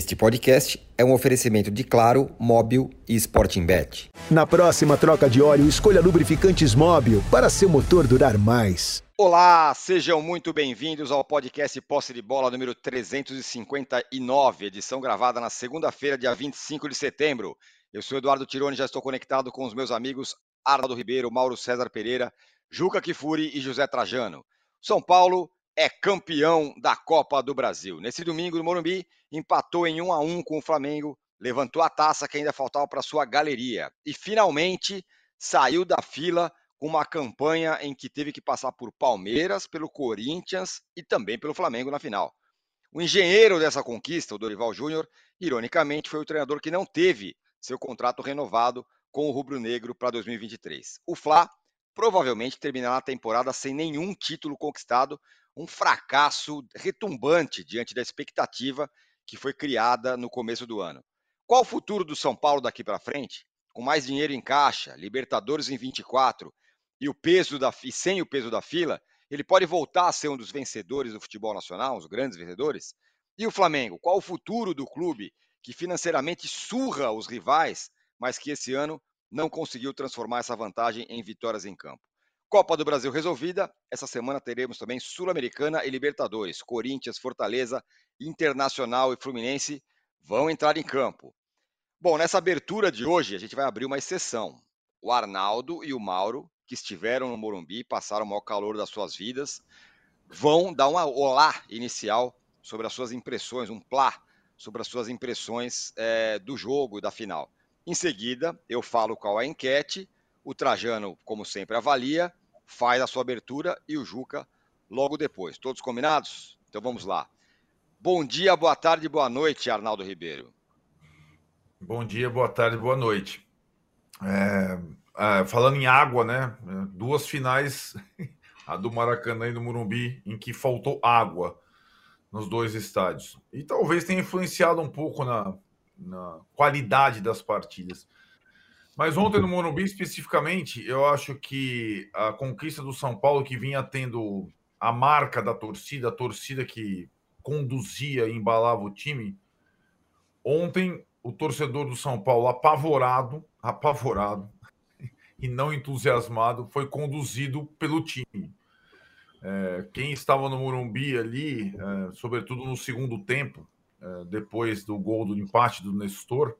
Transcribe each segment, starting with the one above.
Este podcast é um oferecimento de Claro, Móbil e Sporting Bet. Na próxima troca de óleo, escolha lubrificantes Móbil para seu motor durar mais. Olá, sejam muito bem-vindos ao podcast Posse de Bola número 359, edição gravada na segunda-feira, dia 25 de setembro. Eu sou Eduardo Tironi, já estou conectado com os meus amigos Arnaldo Ribeiro, Mauro César Pereira, Juca Kifuri e José Trajano. São Paulo é campeão da Copa do Brasil. Nesse domingo, no Morumbi, empatou em 1 a 1 com o Flamengo, levantou a taça que ainda faltava para sua galeria e finalmente saiu da fila com uma campanha em que teve que passar por Palmeiras, pelo Corinthians e também pelo Flamengo na final. O engenheiro dessa conquista, o Dorival Júnior, ironicamente foi o treinador que não teve seu contrato renovado com o Rubro Negro para 2023. O Fla provavelmente terminará a temporada sem nenhum título conquistado, um fracasso retumbante diante da expectativa que foi criada no começo do ano. Qual o futuro do São Paulo daqui para frente? Com mais dinheiro em caixa, Libertadores em 24 e o peso da e sem o peso da fila, ele pode voltar a ser um dos vencedores do futebol nacional, os grandes vencedores? E o Flamengo, qual o futuro do clube que financeiramente surra os rivais, mas que esse ano não conseguiu transformar essa vantagem em vitórias em campo? Copa do Brasil resolvida. Essa semana teremos também Sul-Americana e Libertadores. Corinthians, Fortaleza, Internacional e Fluminense vão entrar em campo. Bom, nessa abertura de hoje, a gente vai abrir uma exceção. O Arnaldo e o Mauro, que estiveram no Morumbi, passaram o maior calor das suas vidas, vão dar uma olá inicial sobre as suas impressões, um plá sobre as suas impressões é, do jogo e da final. Em seguida, eu falo qual é a enquete, o Trajano, como sempre, avalia faz a sua abertura e o Juca logo depois. Todos combinados? Então vamos lá. Bom dia, boa tarde, boa noite, Arnaldo Ribeiro. Bom dia, boa tarde, boa noite. É, é, falando em água, né? Duas finais, a do Maracanã e do Murumbi, em que faltou água nos dois estádios. E talvez tenha influenciado um pouco na, na qualidade das partidas. Mas ontem no Morumbi, especificamente, eu acho que a conquista do São Paulo, que vinha tendo a marca da torcida, a torcida que conduzia e embalava o time, ontem o torcedor do São Paulo, apavorado, apavorado e não entusiasmado, foi conduzido pelo time. É, quem estava no Morumbi ali, é, sobretudo no segundo tempo, é, depois do gol do empate do Nestor,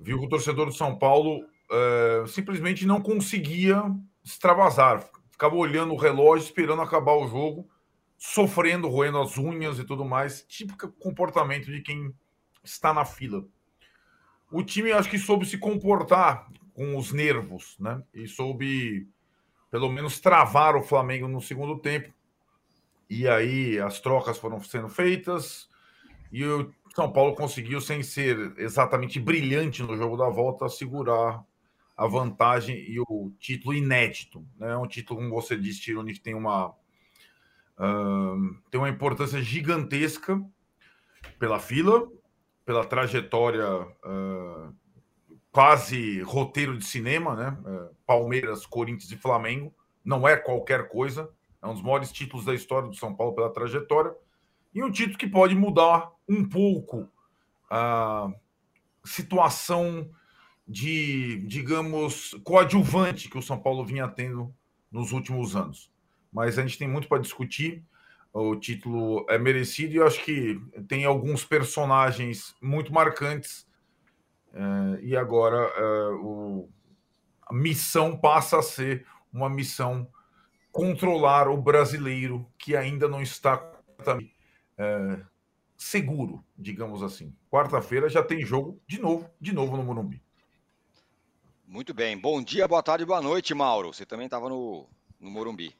viu que o torcedor do São Paulo uh, simplesmente não conseguia extravasar. Ficava olhando o relógio, esperando acabar o jogo, sofrendo, roendo as unhas e tudo mais. Típico comportamento de quem está na fila. O time acho que soube se comportar com os nervos, né? E soube, pelo menos, travar o Flamengo no segundo tempo. E aí as trocas foram sendo feitas e o São Paulo conseguiu, sem ser exatamente brilhante no jogo da volta, segurar a vantagem e o título inédito. Né? É um título, como você disse, Tironi, que tem uma, uh, tem uma importância gigantesca pela fila, pela trajetória uh, quase roteiro de cinema, né? Uh, Palmeiras, Corinthians e Flamengo. Não é qualquer coisa. É um dos maiores títulos da história do São Paulo pela trajetória e um título que pode mudar um pouco a situação de, digamos, coadjuvante que o São Paulo vinha tendo nos últimos anos. Mas a gente tem muito para discutir. O título é merecido e eu acho que tem alguns personagens muito marcantes. É, e agora é, o, a missão passa a ser uma missão controlar o brasileiro que ainda não está é, seguro, digamos assim. Quarta-feira já tem jogo de novo, de novo no Morumbi. Muito bem. Bom dia, boa tarde, boa noite, Mauro. Você também estava no, no Morumbi.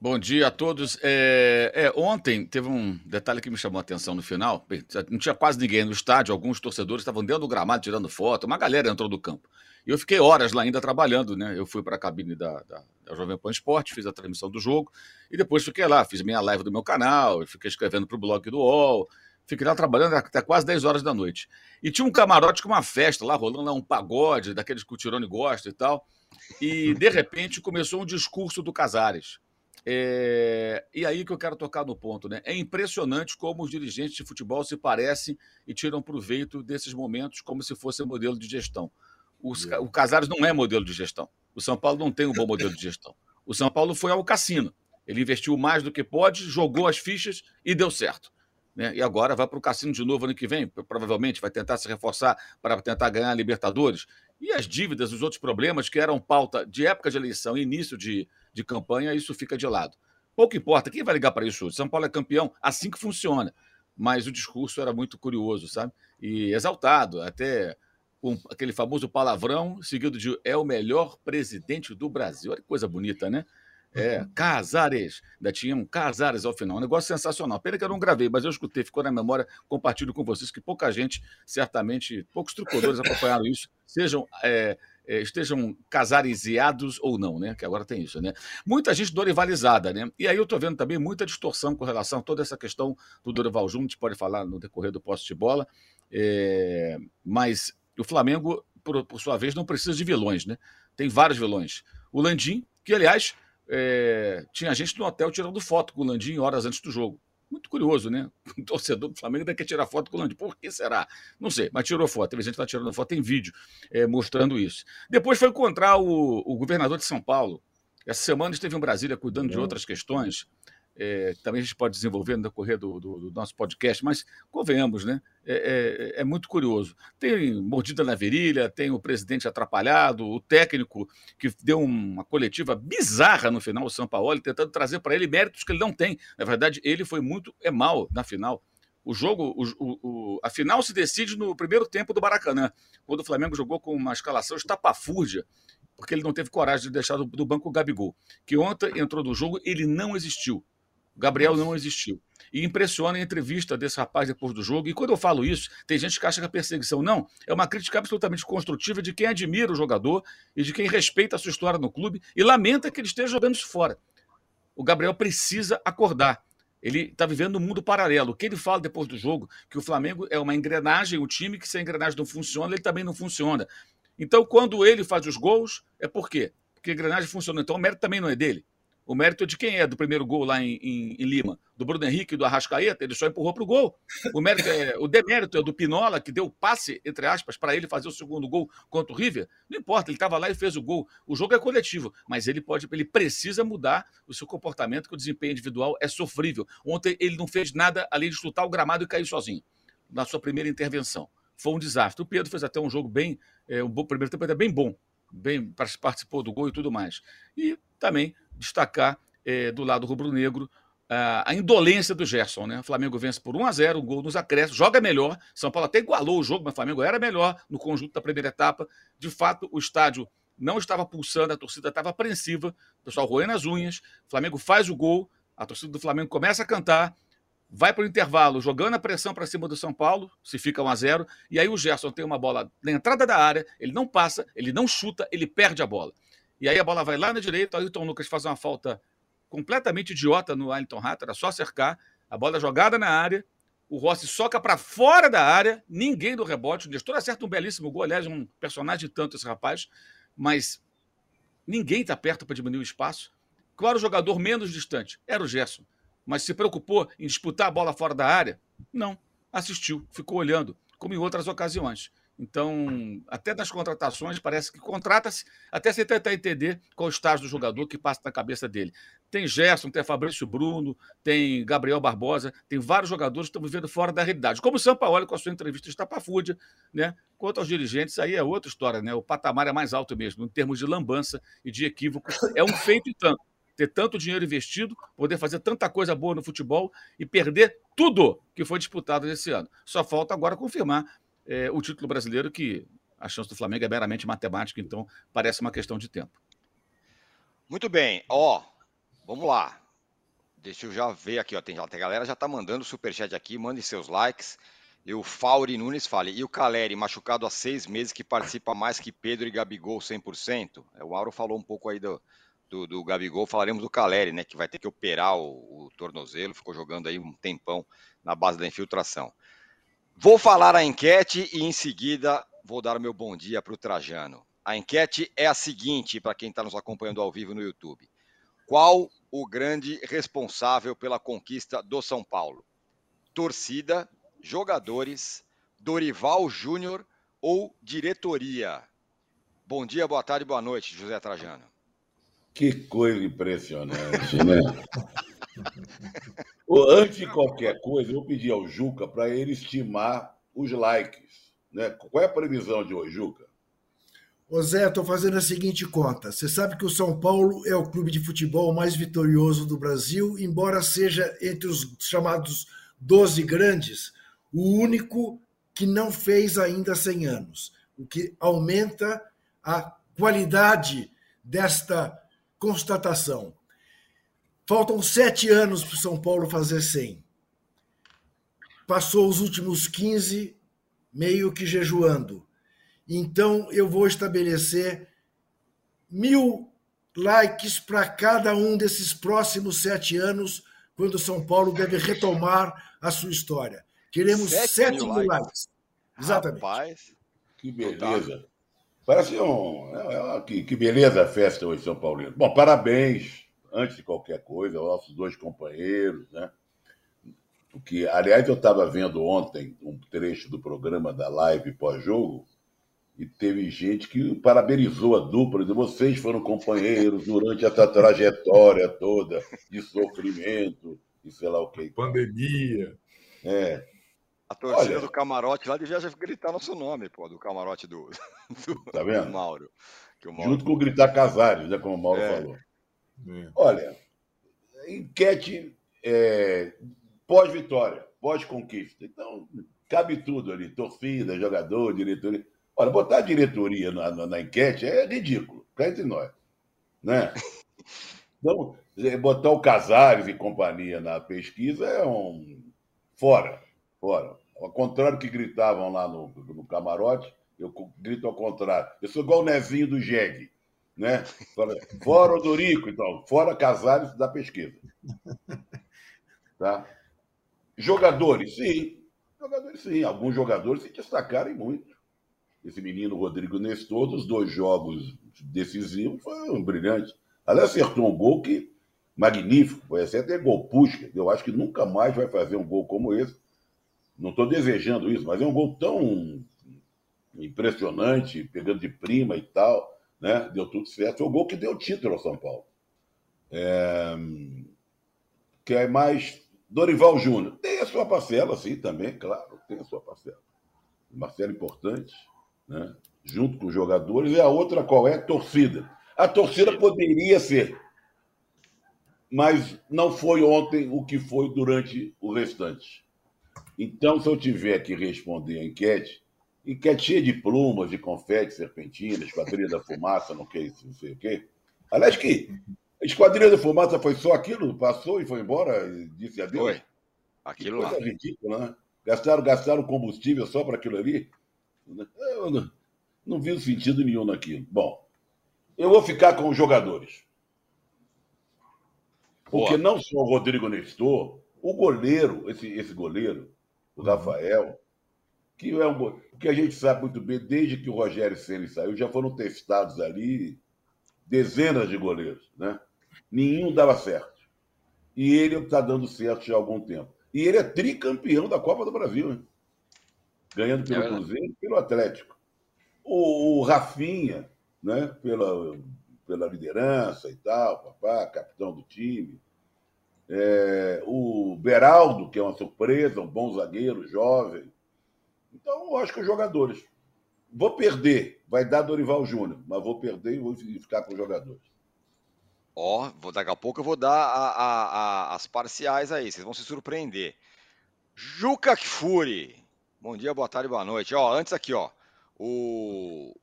Bom dia a todos. É, é, ontem teve um detalhe que me chamou a atenção no final. Não tinha quase ninguém no estádio, alguns torcedores estavam dentro do gramado tirando foto, uma galera entrou do campo. E eu fiquei horas lá ainda trabalhando, né? Eu fui para a cabine da, da, da, Jovem Pan Esporte, fiz a transmissão do jogo e depois fiquei lá, fiz minha live do meu canal, fiquei escrevendo para o blog do UOL, fiquei lá trabalhando até quase 10 horas da noite. E tinha um camarote com uma festa lá, rolando lá um pagode, daqueles que o Tirone gosta e tal. E, de repente, começou um discurso do Casares. É, e aí que eu quero tocar no ponto, né? É impressionante como os dirigentes de futebol se parecem e tiram proveito desses momentos como se fosse modelo de gestão. Os, o Casares não é modelo de gestão. O São Paulo não tem um bom modelo de gestão. O São Paulo foi ao cassino. Ele investiu mais do que pode, jogou as fichas e deu certo. Né? E agora vai para o cassino de novo ano que vem, provavelmente vai tentar se reforçar para tentar ganhar a Libertadores. E as dívidas, os outros problemas que eram pauta de época de eleição, início de, de campanha, isso fica de lado. Pouco importa, quem vai ligar para isso hoje? São Paulo é campeão, assim que funciona. Mas o discurso era muito curioso, sabe? E exaltado, até com aquele famoso palavrão, seguido de é o melhor presidente do Brasil. Olha que coisa bonita, né? É, uhum. Casares. Ainda tinha um Casares ao final. Um negócio sensacional. Pena que eu não gravei, mas eu escutei, ficou na memória. Compartilho com vocês que pouca gente, certamente, poucos tricolores acompanharam isso, sejam. É, é, estejam casarizeados ou não, né? Que agora tem isso, né? Muita gente dorivalizada, né? E aí eu tô vendo também muita distorção com relação a toda essa questão do Dorival Júnior, a gente pode falar no decorrer do poste de bola, é, mas o Flamengo, por, por, sua vez, não precisa de vilões, né? Tem vários vilões. O Landim, que, aliás, é, tinha gente no hotel tirando foto com o Landim horas antes do jogo. Muito curioso, né? O torcedor do Flamengo ainda quer tirar foto com o Landim. Por que será? Não sei, mas tirou foto. Teve gente que está tirando foto, tem vídeo é, mostrando isso. Depois foi encontrar o, o governador de São Paulo. Essa semana esteve em Brasília cuidando de outras questões é, também a gente pode desenvolver no decorrer do, do, do nosso podcast, mas convenhamos, né? É, é, é, muito curioso. Tem mordida na virilha, tem o presidente atrapalhado, o técnico que deu uma coletiva bizarra no final, o São Paulo, tentando trazer para ele méritos que ele não tem. Na verdade, ele foi muito é mal na final. O jogo, o, o, a final se decide no primeiro tempo do Maracanã, quando o Flamengo jogou com uma escalação estapafúrdia, porque ele não teve coragem de deixar do, do banco o Gabigol, que ontem entrou no jogo, ele não existiu. O Gabriel não existiu. E impressiona a entrevista desse rapaz depois do jogo. E quando eu falo isso, tem gente que acha que é perseguição. Não, é uma crítica absolutamente construtiva de quem admira o jogador e de quem respeita a sua história no clube e lamenta que ele esteja jogando isso fora. O Gabriel precisa acordar. Ele está vivendo um mundo paralelo. O que ele fala depois do jogo? Que o Flamengo é uma engrenagem, o time que se a engrenagem não funciona, ele também não funciona. Então, quando ele faz os gols, é por quê? Porque a engrenagem funciona. Então, o mérito também não é dele. O mérito é de quem é do primeiro gol lá em, em, em Lima? Do Bruno Henrique do Arrascaeta? Ele só empurrou para o gol. O, mérito é, o demérito é do Pinola, que deu passe, entre aspas, para ele fazer o segundo gol contra o River. Não importa, ele estava lá e fez o gol. O jogo é coletivo, mas ele pode, ele precisa mudar o seu comportamento, que o desempenho individual é sofrível. Ontem ele não fez nada além de chutar o gramado e cair sozinho na sua primeira intervenção. Foi um desastre. O Pedro fez até um jogo bem, é, um bom, primeiro tempo até bem bom, bem participou do gol e tudo mais. E também destacar é, do lado rubro-negro a indolência do Gerson, né? O Flamengo vence por 1 a 0 o gol nos acréscimos, joga melhor. São Paulo até igualou o jogo, mas o Flamengo era melhor no conjunto da primeira etapa. De fato, o estádio não estava pulsando, a torcida estava apreensiva, o pessoal roendo as unhas. O Flamengo faz o gol, a torcida do Flamengo começa a cantar, vai para o intervalo jogando a pressão para cima do São Paulo, se fica 1 a 0 e aí o Gerson tem uma bola na entrada da área, ele não passa, ele não chuta, ele perde a bola. E aí a bola vai lá na direita, o Ailton Lucas faz uma falta completamente idiota no Ailton Rato, era só cercar, a bola jogada na área, o Rossi soca para fora da área, ninguém do rebote, o Nestor acerta um belíssimo gol, aliás, um personagem tanto esse rapaz, mas ninguém está perto para diminuir o espaço. Claro, o jogador menos distante era o Gerson, mas se preocupou em disputar a bola fora da área? Não, assistiu, ficou olhando, como em outras ocasiões. Então, até nas contratações, parece que contrata-se até você tentar entender qual é o estágio do jogador que passa na cabeça dele. Tem Gerson, tem Fabrício Bruno, tem Gabriel Barbosa, tem vários jogadores que estão vivendo fora da realidade. Como o São Paulo com a sua entrevista estapafúrdia, né? Quanto aos dirigentes, aí é outra história, né? O patamar é mais alto mesmo, em termos de lambança e de equívoco. É um feito e tanto. Ter tanto dinheiro investido, poder fazer tanta coisa boa no futebol e perder tudo que foi disputado nesse ano. Só falta agora confirmar é, o título brasileiro, que a chance do Flamengo é meramente matemática, então parece uma questão de tempo. Muito bem, ó, vamos lá. Deixa eu já ver aqui, ó, tem, a galera já tá mandando superchat aqui, mande seus likes. E o Fauri Nunes fala, e o Caleri, machucado há seis meses, que participa mais que Pedro e Gabigol 100%? É, o Auro falou um pouco aí do, do, do, Gabigol, falaremos do Caleri, né, que vai ter que operar o, o tornozelo, ficou jogando aí um tempão na base da infiltração. Vou falar a enquete e em seguida vou dar o meu bom dia para o Trajano. A enquete é a seguinte, para quem está nos acompanhando ao vivo no YouTube. Qual o grande responsável pela conquista do São Paulo? Torcida, jogadores, Dorival Júnior ou diretoria? Bom dia, boa tarde, boa noite, José Trajano. Que coisa impressionante, né? Antes de qualquer coisa, eu vou pedir ao Juca para ele estimar os likes. Né? Qual é a previsão de hoje, Juca? Ô Zé, estou fazendo a seguinte conta. Você sabe que o São Paulo é o clube de futebol mais vitorioso do Brasil, embora seja entre os chamados 12 grandes, o único que não fez ainda 100 anos, o que aumenta a qualidade desta constatação. Faltam sete anos para o São Paulo fazer 100. Passou os últimos 15 meio que jejuando. Então eu vou estabelecer mil likes para cada um desses próximos sete anos, quando o São Paulo deve retomar a sua história. Queremos sete, sete mil, likes. likes. Exatamente. Rapaz, que beleza. Parece um. É, é, que, que beleza a festa hoje, São Paulino. Bom, parabéns, antes de qualquer coisa, aos nossos dois companheiros, né? Porque, aliás, eu estava vendo ontem um trecho do programa da live pós-jogo e teve gente que parabenizou a dupla, de vocês foram companheiros durante essa trajetória toda de sofrimento e sei lá o que. Pandemia. É. A torcida Olha, do camarote lá devia gritar nosso nome, pô, do camarote do, do, tá vendo? do Mauro, Mauro. Junto com gritar Casares, né, como o Mauro é. falou. É. Olha, enquete é, pós-vitória, pós-conquista. Então, cabe tudo ali: torcida, jogador, diretoria. Olha, botar a diretoria na, na, na enquete é ridículo, cá entre nós. Né? Então, é, botar o Casares e companhia na pesquisa é um. Fora, fora. Ao contrário que gritavam lá no, no camarote, eu grito ao contrário. Eu sou igual o Nezinho do Jeg, né? Fora o Dorico, então, fora Casares da pesquisa. Tá? Jogadores, sim. Jogadores, sim. Alguns jogadores se destacaram muito. Esse menino Rodrigo Nestor, dos dois jogos decisivos, foi um brilhante. Aliás, acertou um gol que magnífico. Foi até gol pusca. Eu acho que nunca mais vai fazer um gol como esse. Não estou desejando isso, mas é um gol tão impressionante, pegando de prima e tal, né? Deu tudo certo. Foi o gol que deu título ao São Paulo. É... Que é mais Dorival Júnior. Tem a sua parcela, sim, também, claro, tem a sua parcela. Parcela importante, né? junto com os jogadores. E a outra qual é? Torcida. A torcida poderia ser, mas não foi ontem o que foi durante o restante. Então, se eu tiver que responder a enquete, enquete cheia de plumas, de confete, serpentinas, esquadrilha da fumaça, não, que, não sei o quê. Aliás, que Esquadrilha da Fumaça foi só aquilo? Passou e foi embora e disse adeus? Foi. Aquilo que coisa lá. ridícula, né? Gastaram, gastaram combustível só para aquilo ali? Eu não, não vi sentido nenhum naquilo. Bom, eu vou ficar com os jogadores. Porque Boa. não só o Rodrigo Nestor, o goleiro, esse, esse goleiro, o uhum. Rafael, que é um que a gente sabe muito bem, desde que o Rogério Ceni saiu, já foram testados ali dezenas de goleiros, né? Nenhum dava certo. E ele está dando certo já há algum tempo. E ele é tricampeão da Copa do Brasil, ganhando pelo é Cruzeiro e pelo Atlético. O, o Rafinha, né? pela, pela liderança e tal, papá, capitão do time. É, o Beraldo, que é uma surpresa, um bom zagueiro, jovem. Então, eu acho que os jogadores. Vou perder, vai dar Dorival Júnior, mas vou perder e vou ficar com os jogadores. Ó, vou, daqui a pouco eu vou dar a, a, a, as parciais aí, vocês vão se surpreender. Juca Kfouri. Bom dia, boa tarde, boa noite. Ó, antes aqui, ó. O.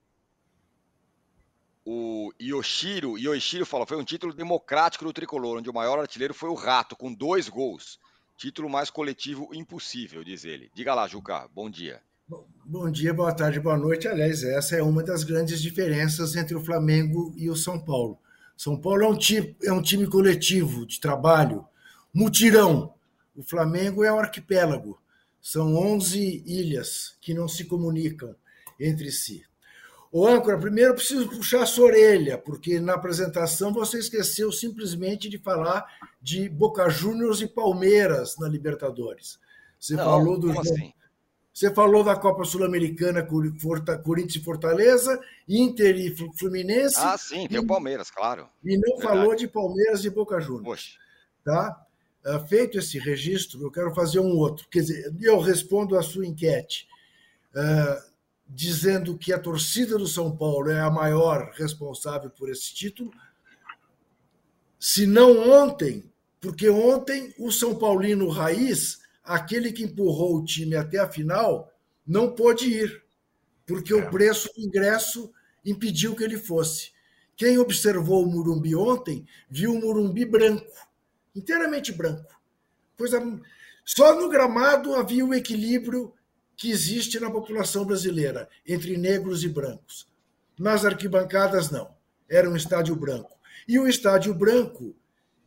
O Yoshiro, Yoshiro falou, foi um título democrático do tricolor, onde o maior artilheiro foi o Rato, com dois gols. Título mais coletivo impossível, diz ele. Diga lá, Juca, bom dia. Bom dia, boa tarde, boa noite. Aliás, essa é uma das grandes diferenças entre o Flamengo e o São Paulo. São Paulo é um time, é um time coletivo de trabalho, mutirão. O Flamengo é um arquipélago. São 11 ilhas que não se comunicam entre si. Ô, âncora, primeiro eu preciso puxar a sua orelha, porque na apresentação você esqueceu simplesmente de falar de Boca Juniors e Palmeiras na Libertadores. Você Não, falou do assim? Você falou da Copa Sul-Americana, Corinthians e Fortaleza, Inter e Flu- Fluminense, Ah, sim, tem o Palmeiras, claro. e não verdade. falou de Palmeiras e Boca Juniors. Poxa. Tá? Ah, Feito esse registro, eu quero fazer um outro. Quer dizer, eu respondo à sua enquete, ah, dizendo que a torcida do São Paulo é a maior responsável por esse título. Se não ontem, porque ontem o São Paulino raiz, aquele que empurrou o time até a final, não pôde ir, porque o preço do ingresso impediu que ele fosse. Quem observou o Murumbi ontem viu o Murumbi branco, inteiramente branco. Coisa... Só no gramado havia o equilíbrio que existe na população brasileira, entre negros e brancos. Nas arquibancadas, não. Era um estádio branco. E o estádio branco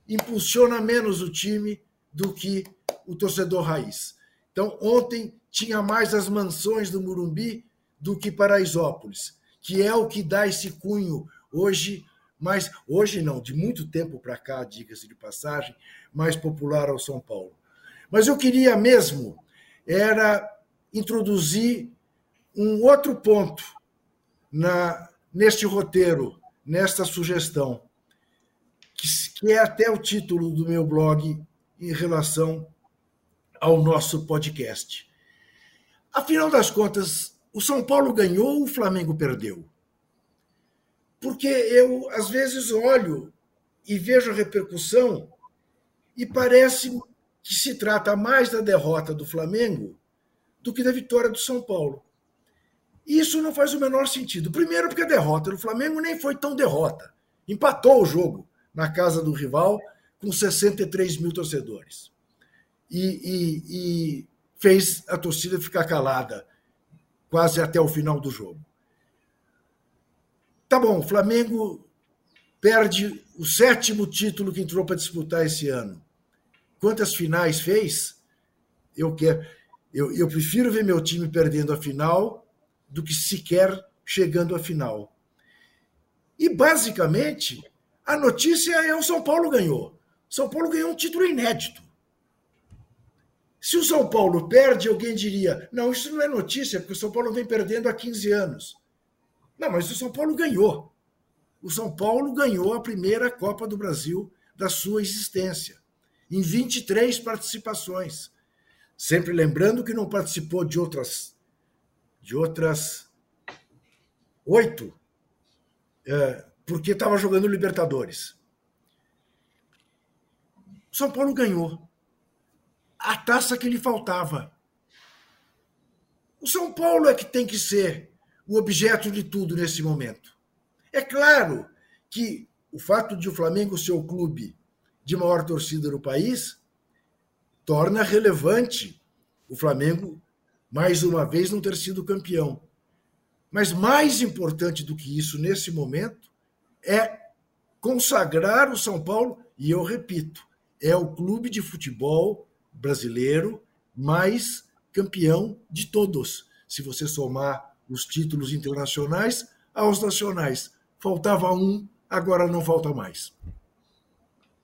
impulsiona menos o time do que o torcedor raiz. Então, ontem tinha mais as mansões do Murumbi do que Paraisópolis, que é o que dá esse cunho hoje, mas hoje não, de muito tempo para cá, diga-se de passagem, mais popular ao São Paulo. Mas eu queria mesmo era introduzir um outro ponto na neste roteiro, nesta sugestão, que, que é até o título do meu blog em relação ao nosso podcast. Afinal das contas, o São Paulo ganhou ou o Flamengo perdeu? Porque eu, às vezes, olho e vejo a repercussão e parece que se trata mais da derrota do Flamengo do que da vitória do São Paulo. Isso não faz o menor sentido. Primeiro, porque a derrota do Flamengo nem foi tão derrota. Empatou o jogo na casa do rival com 63 mil torcedores. E, e, e fez a torcida ficar calada quase até o final do jogo. Tá bom, o Flamengo perde o sétimo título que entrou para disputar esse ano. Quantas finais fez? Eu quero. Eu, eu prefiro ver meu time perdendo a final do que sequer chegando à final. E, basicamente, a notícia é o São Paulo ganhou. São Paulo ganhou um título inédito. Se o São Paulo perde, alguém diria: não, isso não é notícia, porque o São Paulo vem perdendo há 15 anos. Não, mas o São Paulo ganhou. O São Paulo ganhou a primeira Copa do Brasil da sua existência, em 23 participações. Sempre lembrando que não participou de outras de outras oito, é, porque estava jogando Libertadores. São Paulo ganhou a taça que lhe faltava. O São Paulo é que tem que ser o objeto de tudo nesse momento. É claro que o fato de o Flamengo ser o clube de maior torcida do país torna relevante o Flamengo, mais uma vez, não ter sido campeão. Mas mais importante do que isso nesse momento é consagrar o São Paulo, e eu repito, é o clube de futebol brasileiro mais campeão de todos. Se você somar os títulos internacionais aos nacionais. Faltava um, agora não falta mais.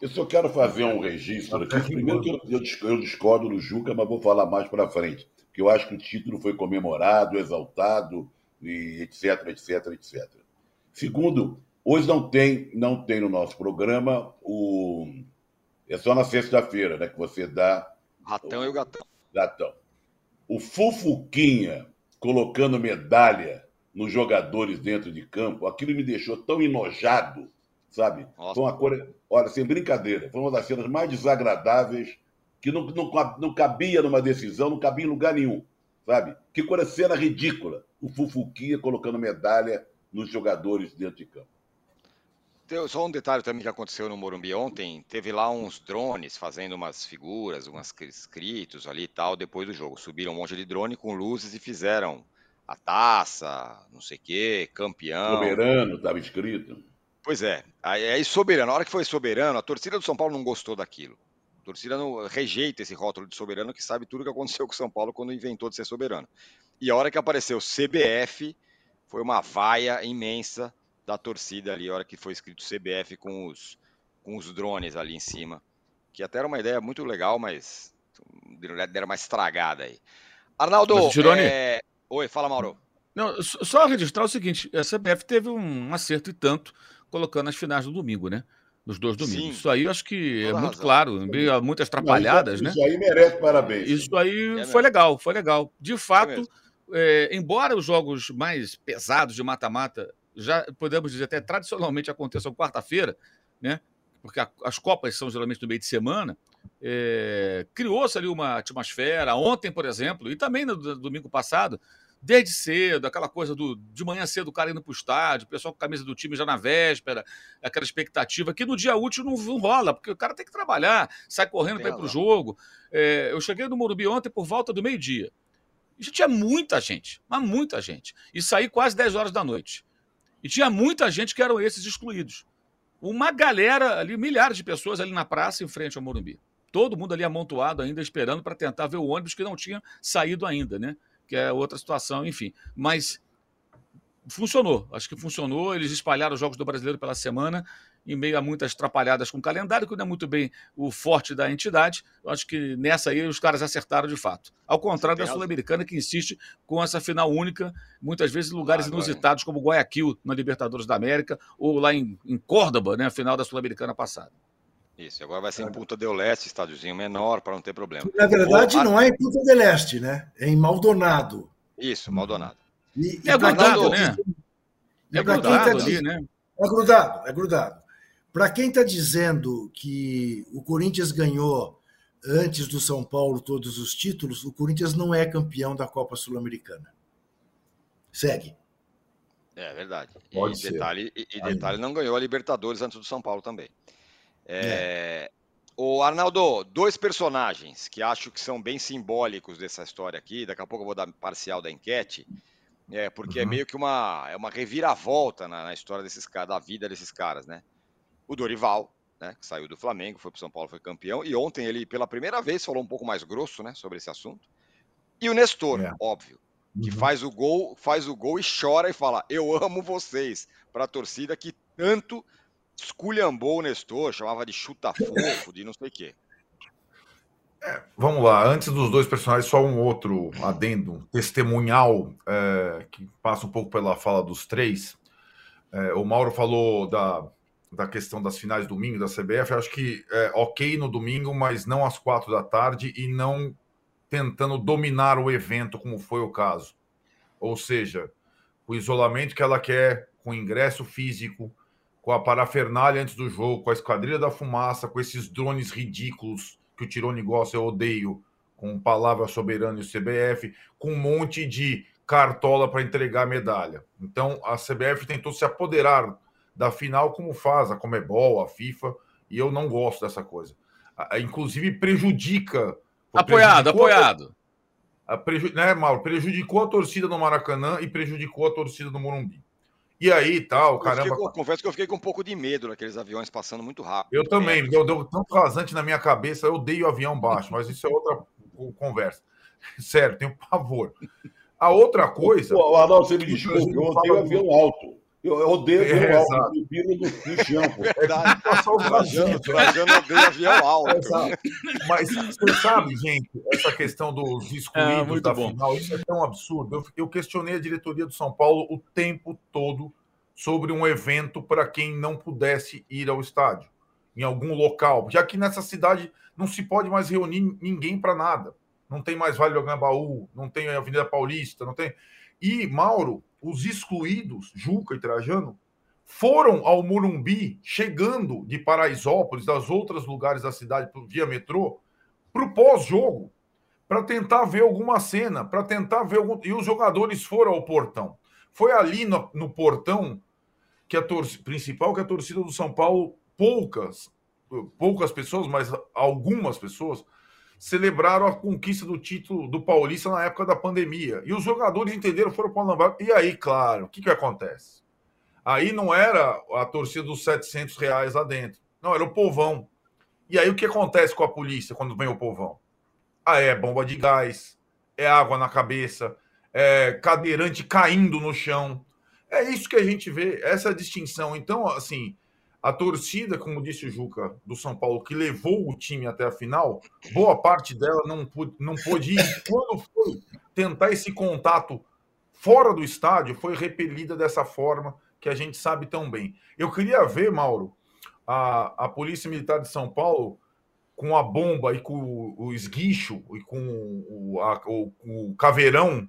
Eu só quero fazer um registro aqui. Primeiro que eu, eu dis- eu discordo do Juca, mas vou falar mais para frente. Porque eu acho que o título foi comemorado, exaltado, e etc, etc, etc. Segundo, hoje não tem, não tem no nosso programa o. É só na sexta-feira, né? Que você dá Ratão e o gatão. Gatão. O Fufuquinha colocando medalha nos jogadores dentro de campo, aquilo me deixou tão enojado, sabe? Nossa. Foi uma coisa, olha, sem brincadeira, foi uma das cenas mais desagradáveis que não, não, não cabia numa decisão, não cabia em lugar nenhum, sabe? Que coisa cena ridícula. O Fufuquinha colocando medalha nos jogadores dentro de campo. Só um detalhe também que aconteceu no Morumbi ontem, teve lá uns drones fazendo umas figuras, umas escritos ali e tal, depois do jogo. Subiram um monte de drone com luzes e fizeram a taça, não sei o quê, campeão. Soberano estava escrito. Pois é, aí, soberano, na hora que foi soberano, a torcida do São Paulo não gostou daquilo. A torcida não rejeita esse rótulo de soberano que sabe tudo o que aconteceu com o São Paulo quando inventou de ser soberano. E a hora que apareceu CBF, foi uma vaia imensa da torcida ali, a hora que foi escrito CBF com os, com os drones ali em cima. Que até era uma ideia muito legal, mas deram uma estragada aí. Arnaldo, Mas, é... oi, fala Mauro. Não, só registrar o seguinte: a CBF teve um acerto e tanto colocando as finais do domingo, né? Nos dois domingos. Sim, isso aí eu acho que é muito razão. claro, meio muitas atrapalhadas, né? Isso aí merece parabéns. Isso aí É foi legal, foi legal. De fato, mesmo. é, embora os jogos mais pesados de mata-mata já podemos dizer até tradicionalmente aconteçam quarta-feira, né? Porque a- as copas são geralmente no meio de semana. é, Criou-se ali uma atmosfera. Ontem, por exemplo, e também no do- domingo passado, desde cedo, aquela coisa do de manhã cedo o cara indo para o estádio, o pessoal com a camisa do time já na véspera, aquela expectativa que no dia útil não, não rola, porque o cara tem que trabalhar, sai correndo para ir para o jogo. É, eu cheguei no Morumbi ontem por volta do meio-dia. E já tinha muita gente, mas muita gente. E saí quase 10 horas da noite. E tinha muita gente que eram esses excluídos. Uma galera ali, milhares de pessoas ali na praça em frente ao Morumbi. Todo mundo ali amontoado ainda, esperando para tentar ver o ônibus que não tinha saído ainda, né? Que é outra situação, enfim. Mas funcionou, acho que funcionou. Eles espalharam os jogos do brasileiro pela semana, em meio a muitas atrapalhadas com o calendário, que não é muito bem o forte da entidade. Eu acho que nessa aí os caras acertaram de fato. Ao contrário da. Sul-Americana, que insiste com essa final única, muitas vezes em lugares Ah, inusitados, como Guayaquil, na Libertadores da América, ou lá em, em Córdoba, né, a final da Sul-Americana passada. Isso, agora vai ser em Punta del Leste, estádiozinho menor, para não ter problema. Na verdade, não é em Punta del Este, né? É em Maldonado. Isso, Maldonado. E, É grudado, tá né? É e pra quem grudado tá ali, né? É grudado, é grudado. Para quem está dizendo que o Corinthians ganhou antes do São Paulo todos os títulos, o Corinthians não é campeão da Copa Sul-Americana. Segue. É verdade. Pode e ser. detalhe, e, e detalhe, não ganhou a Libertadores antes do São Paulo também. É... O Arnaldo, dois personagens que acho que são bem simbólicos dessa história aqui. Daqui a pouco eu vou dar parcial da enquete, é porque é Uhum. meio que uma, é uma reviravolta na, na história desses caras, da vida desses caras, né? O Dorival, né, que saiu do Flamengo, foi para São Paulo, foi campeão, e ontem ele pela primeira vez falou um pouco mais grosso, né, sobre esse assunto. E o Nestor, É. óbvio, que Uhum. faz o gol, faz o gol e chora e fala: "Eu amo vocês", para a torcida que tanto esculhambou o Nestor, chamava de chuta fofo, de não sei o quê. Vamos lá, antes dos dois personagens, só um outro adendo testemunhal é, que passa um pouco pela fala dos três. É, o Mauro falou da, da questão das finais domingo da CBF. Acho que é ok no domingo, mas não às quatro da tarde e não tentando dominar o evento, como foi o caso. Ou seja, o isolamento que ela quer, com ingresso físico, com a parafernália antes do jogo, com a esquadrilha da fumaça, com esses drones ridículos que o Tirone gosta, eu odeio, com palavra soberana e o CBF, com um monte de cartola para entregar a medalha. Então, a CBF tentou se apoderar da final, como faz a Comebol, a FIFA, e eu não gosto dessa coisa. Inclusive, prejudica. Apoiado, apoiado. a preju... né, Mauro? Prejudicou a torcida no Maracanã e prejudicou a torcida no Morumbi. E aí, tal, Eu fiquei caramba. com- confesso que eu fiquei com um pouco de medo daqueles aviões passando muito rápido. Eu também, perto. deu, deu tanto rasante na minha cabeça, eu odeio avião baixo, mas isso é outra conversa. Sério, tenho pavor. A outra coisa. Pô, Arnaldo, você me o Brasil eu odeio avião alto. Eu, eu odeio É, alto, exato. eu prefiro no, no chão, pô. Verdade. Passar o Trajano, Trajano odeia avião alto. Exato. Mas você sabe, gente, essa questão dos Ah, excluídos muito da bom. final, isso é tão absurdo. Eu, eu questionei a diretoria do São Paulo o tempo todo sobre um evento para quem não pudesse ir ao estádio, em algum local, já que nessa cidade não se pode mais reunir ninguém para nada. Não tem mais Vale do Gambaú, não tem Avenida Paulista, não tem. E, Mauro, os excluídos, Juca e Trajano, foram ao Morumbi, chegando de Paraisópolis, das outros lugares da cidade, via metrô, para o pós-jogo, para tentar ver alguma cena, para tentar ver algum. E os jogadores foram ao portão. Foi ali no, no portão que a torcida principal, que a torcida do São Paulo, poucas, poucas pessoas, mas algumas pessoas, celebraram a conquista do título do Paulista na época da pandemia. E os jogadores entenderam, foram para o Alambrado. E aí, claro, o que, que acontece? Aí não era a torcida dos 700 reais lá dentro. Não, era o povão. E aí o que acontece com a polícia quando vem o povão? Ah, é bomba de gás, é água na cabeça, é cadeirante caindo no chão. É isso que a gente vê, essa distinção. Então, assim, a torcida, como disse o Juca, do São Paulo, que levou o time até a final, boa parte dela não pôde, não pôde ir. Quando foi tentar esse contato fora do estádio, foi repelida dessa forma que a gente sabe tão bem. Eu queria ver, Mauro, a, a Polícia Militar de São Paulo com a bomba e com o, esguicho e com o, a, o, o, caveirão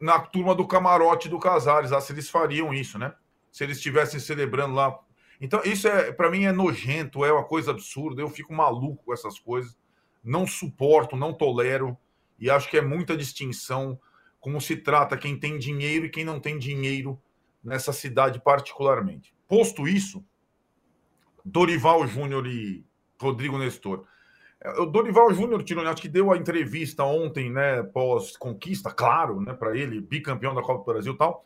na turma do camarote do Casares, lá, se eles fariam isso, né? Se eles estivessem celebrando lá. Então, isso é para mim é nojento, é uma coisa absurda. Eu fico maluco com essas coisas. Não suporto, não tolero. E acho que é muita distinção como se trata quem tem dinheiro e quem não tem dinheiro nessa cidade particularmente. Posto isso, Dorival Júnior e Rodrigo Nestor. É, o Dorival Júnior Tironi, que deu a entrevista ontem, né, pós-conquista, claro, né, para ele, bicampeão da Copa do Brasil e tal,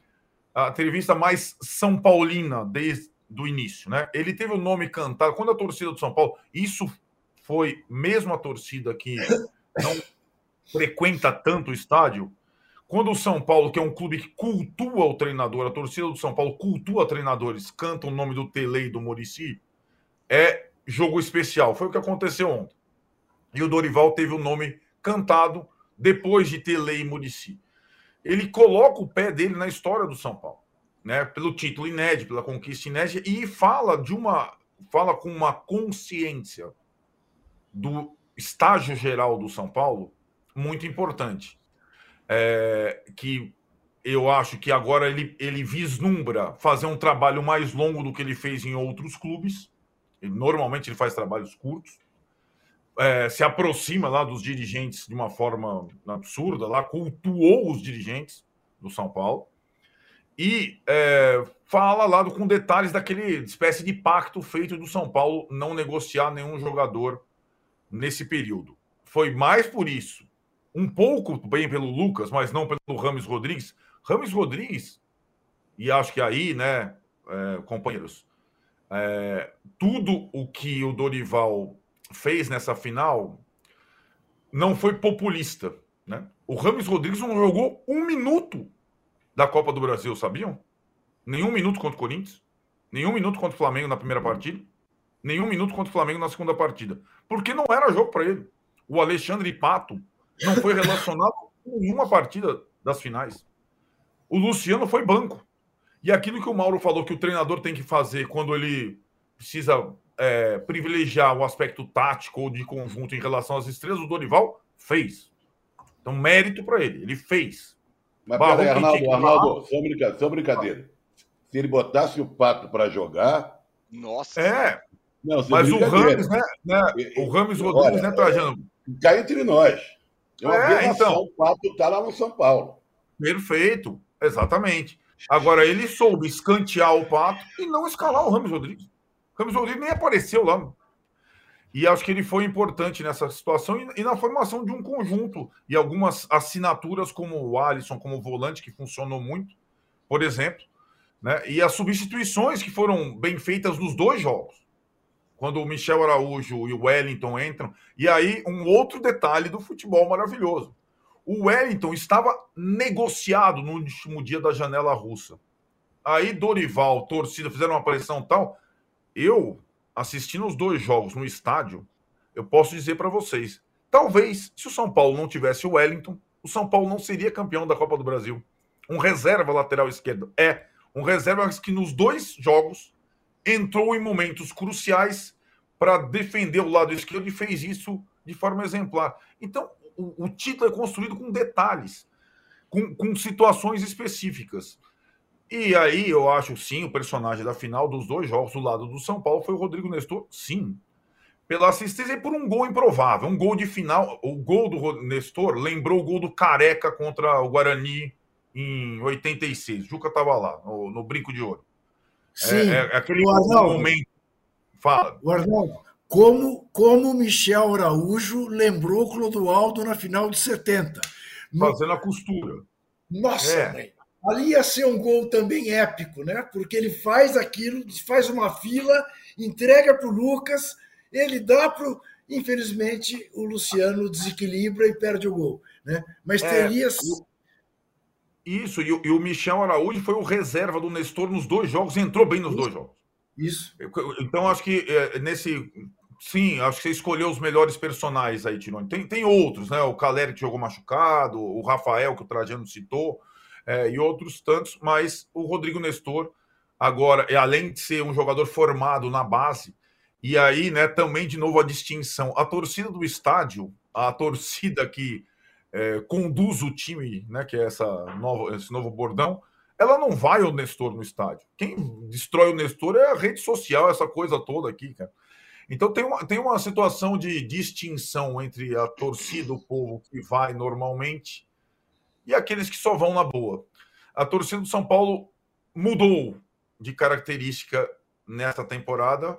a entrevista mais São Paulina desde o início, né? Ele teve o nome cantado, quando a torcida do São Paulo, isso foi mesmo a torcida que não frequenta tanto o estádio, quando o São Paulo, que é um clube que cultua o treinador, a torcida do São Paulo cultua treinadores, canta o nome do Tele e do Murici, é jogo especial. Foi o que aconteceu ontem. E o Dorival teve o nome cantado depois de ter lei Murici. Ele coloca o pé dele na história do São Paulo, né? Pelo título inédito, pela conquista inédita e fala de uma fala com uma consciência do estágio geral do São Paulo muito importante. É, que eu acho que agora ele, ele vislumbra fazer um trabalho mais longo do que ele fez em outros clubes. Ele, normalmente ele faz trabalhos curtos é, se aproxima lá dos dirigentes de uma forma absurda, lá cultuou os dirigentes do São Paulo e é, fala lá com detalhes daquele espécie de pacto feito do São Paulo não negociar nenhum jogador nesse período. Foi mais por isso, um pouco bem pelo Lucas, mas não pelo Rames Rodrigues. Rames Rodrigues, e acho que aí, né, é, companheiros, é, tudo o que o Dorival fez nessa final não foi populista. Né? O Rames Rodrigues não jogou um minuto da Copa do Brasil, sabiam? Nenhum minuto contra o Corinthians, nenhum minuto contra o Flamengo na primeira partida, nenhum minuto contra o Flamengo na segunda partida. Porque não era jogo para ele. O Alexandre Pato não foi relacionado com nenhuma partida das finais. O Luciano foi banco. E aquilo que o Mauro falou que o treinador tem que fazer quando ele precisa é, privilegiar o aspecto tático ou de conjunto em relação às estrelas, o Dorival fez. Então, mérito para ele, ele fez. Mas, peraí, Arnaldo, Arnaldo, só brincadeira, só brincadeira. Se ele botasse o Pato para jogar. Nossa. É. Não, mas o Rames, né, né? O Rames Rodrigues, né, Trajano? Cai entre nós. É uma é, então. O Pato está lá no São Paulo. Perfeito, exatamente. Agora, ele soube escantear o Pato e não escalar o Rames Rodrigues. Campos Rodrigues nem apareceu lá. E acho que ele foi importante nessa situação e, e, na formação de um conjunto. E algumas assinaturas, como o Alisson, como o volante, que funcionou muito, por exemplo. Né? E as substituições que foram bem feitas nos dois jogos. Quando o Michel Araújo e o Wellington entram. E aí, um outro detalhe do futebol maravilhoso. O Wellington estava negociado no último dia da janela russa. Aí Dorival, torcida, fizeram uma pressão tal eu, assistindo os dois jogos no estádio, eu posso dizer para vocês: talvez, se o São Paulo não tivesse o Wellington, o São Paulo não seria campeão da Copa do Brasil. Um reserva lateral esquerdo. É, um reserva que nos dois jogos entrou em momentos cruciais para defender o lado esquerdo e fez isso de forma exemplar. Então, o, o título é construído com detalhes, com, com situações específicas. E aí eu acho sim, o personagem da final dos dois jogos do lado do São Paulo foi o Rodrigo Nestor, sim. Pela assistência e por um gol improvável. Um gol de final. O gol do Nestor lembrou o gol do Careca contra o Guarani em 86. O Juca estava lá, no, no, Brinco de Ouro. Sim. É, é aquele momento. Fala. Guardão, como, como Michel Araújo lembrou Clodoaldo na final de 70. Fazendo a costura. Nossa, é. Ali ia ser um gol também épico, né? Porque ele faz aquilo, faz uma fila, entrega para o Lucas, ele dá para o. Infelizmente, o Luciano desequilibra e perde o gol. Né? Mas é, teria. É, Isso, e, e, o Michel Araújo foi o reserva do Nestor nos dois jogos, entrou bem nos Isso. dois jogos. Isso. Então, acho que é, nesse. Sim, acho que você escolheu os melhores personagens aí, Tironi. Tem, tem outros, né? O Caleri que jogou machucado, o Rafael, que o Trajano citou, é, e outros tantos, mas o Rodrigo Nestor, agora, além de ser um jogador formado na base, e aí, né, também de novo a distinção. A torcida do estádio, a torcida que é, conduz o time, né, que é essa nova, esse novo bordão, ela não vai ao Nestor no estádio. Quem destrói o Nestor é a rede social, essa coisa toda aqui, cara. Então tem uma, tem uma situação de distinção entre a torcida, o povo que vai normalmente e aqueles que só vão na boa. A torcida do São Paulo mudou de característica nesta temporada,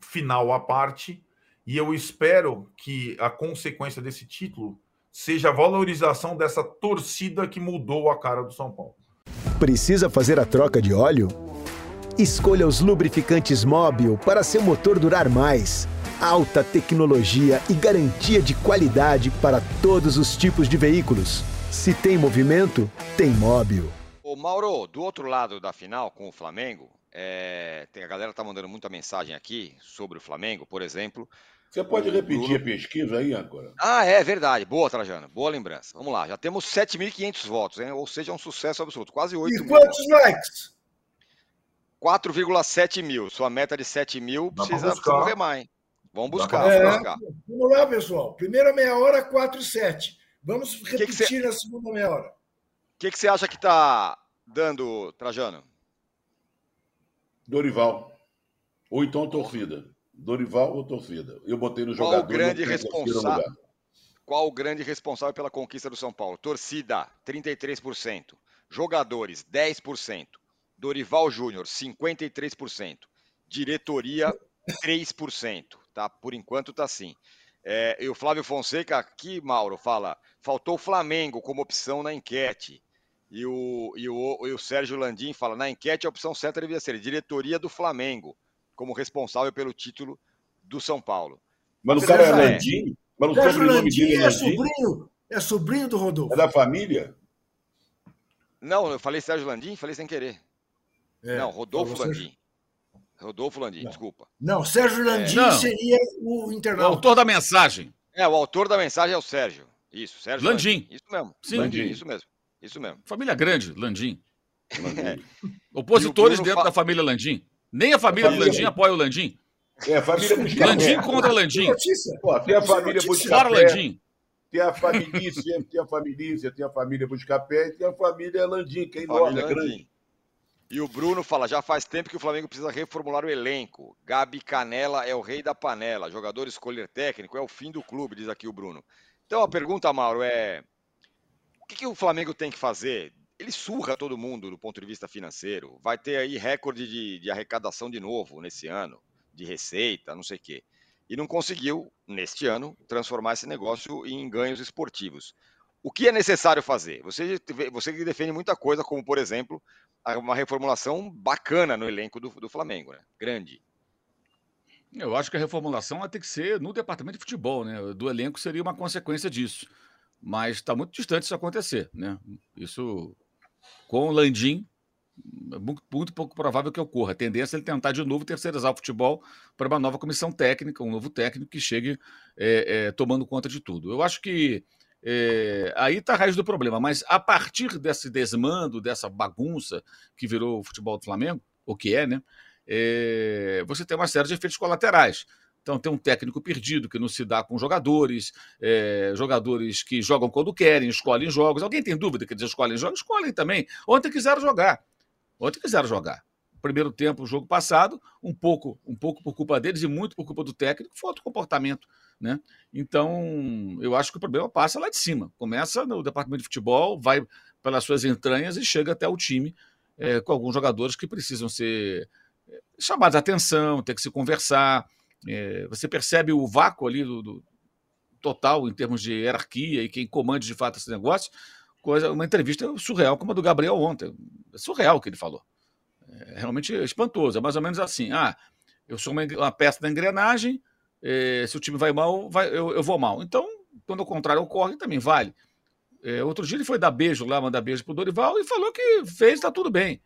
final à parte, e eu espero que a consequência desse título seja a valorização dessa torcida que mudou a cara do São Paulo. Precisa fazer a troca de óleo? Escolha os lubrificantes Móbil para seu motor durar mais. Alta tecnologia e garantia de qualidade para todos os tipos de veículos. Se tem movimento, tem Móbil. Ô Mauro, do outro lado da final com o Flamengo, é, tem, a galera tá mandando muita mensagem aqui sobre o Flamengo, por exemplo. Você pode O repetir a pesquisa aí agora? Ah, é verdade. Boa, Trajano. Boa lembrança. Vamos lá. Já temos 7.500 votos, hein? ou seja, um sucesso absoluto. Quase 8 E mil. quantos likes? 4,7 mil. Sua meta de 7 mil precisa, buscar. precisa remar, hein? Vamos buscar, pra vamos buscar. Vamos lá, pessoal. Primeira meia hora, 4 e 7. Vamos que repetir na segunda meia hora. O que, que você acha que tá dando, Trajano? Dorival. Ou então torcida. Dorival ou torcida. Eu botei no Qual o jogador. grande no terceiro responsável? lugar. Qual o grande responsável pela conquista do São Paulo? Torcida, 33%. Jogadores, 10%. Dorival Júnior, 53%. Diretoria, 3%. Tá? Por enquanto tá assim. É, e o Flávio Fonseca aqui, Mauro, fala: faltou o Flamengo como opção na enquete. E o, e o, e o Sérgio Landim fala: na enquete a opção certa devia ser diretoria do Flamengo, como responsável pelo título do São Paulo. Mas o Mas cara é. Landim? Mas o Sérgio sobrenome dele é é Landim? sobrinho, é sobrinho do Rodolfo. É da família? Não, eu falei Sérgio Landim, falei sem querer. É, não, Rodolfo Landim. Rodolfo Landim, Não. desculpa. Não, Sérgio Landim Não. seria o O internauta. autor da mensagem. É, o autor da mensagem é o Sérgio. Isso, Sérgio Landim. Isso mesmo. Sim. Landim, Landim. isso mesmo. Isso mesmo. Família grande, Landim. Landim. Opositores E o Bruno dentro fa- da família Landim. Nem a família Família- Landim apoia o Landim. É, a família Buscapé. Landim contra Landim. Pô, tem a é família. Fora Buscapé, Landim. tem a família, tem a família, tem a família Buscapé e tem a família Landim, que é Família enorme, é grande. E o Bruno fala: já faz tempo que o Flamengo precisa reformular o elenco. Gabi Canela é o rei da panela. Jogador escolher técnico é o fim do clube, diz aqui o Bruno. Então a pergunta, Mauro, é: o que, que o Flamengo tem que fazer? Ele surra todo mundo do ponto de vista financeiro. Vai ter aí recorde de, de arrecadação de novo nesse ano, de receita, não sei o quê. E não conseguiu, neste ano, transformar esse negócio em ganhos esportivos. O que é necessário fazer? Você, você que defende muita coisa, como, por exemplo, uma reformulação bacana no elenco do, do Flamengo, né? Grande. Eu acho que a reformulação vai ter que ser no departamento de futebol, né? Do elenco seria uma consequência disso. Mas está muito distante isso acontecer, né? Isso com o Landim é muito, muito pouco provável que ocorra. A tendência é ele tentar de novo terceirizar o futebol para uma nova comissão técnica, um novo técnico que chegue é, é, tomando conta de tudo. Eu acho que é, aí está a raiz do problema, mas a partir desse desmando, dessa bagunça que virou o futebol do Flamengo, o que é, né? é, você tem uma série de efeitos colaterais. Então, tem um técnico perdido que não se dá com jogadores, é, jogadores que jogam quando querem, escolhem jogos. Alguém tem dúvida que eles escolhem jogos? Escolhem também. Ontem quiseram jogar. Ontem quiseram jogar. Primeiro tempo, jogo passado, um pouco, um pouco por culpa deles e muito por culpa do técnico, foi outro comportamento. Né? Então, eu acho que o problema passa lá de cima. Começa no departamento de futebol, vai pelas suas entranhas e chega até o time é, com alguns jogadores que precisam ser é, chamados a atenção, ter que se conversar. É, você percebe o vácuo ali do, do, total em termos de hierarquia e quem comande de fato esse negócio. Coisa, uma entrevista surreal como a do Gabriel ontem. É surreal o que ele falou. É realmente espantoso. É mais ou menos assim: ah, eu sou uma, uma peça da engrenagem, é, se o time vai mal, vai, eu, eu, vou mal. Então, quando o contrário ocorre, também vale. É, outro dia ele foi dar beijo lá, mandar beijo pro Dorival e falou que fez, tá tudo bem.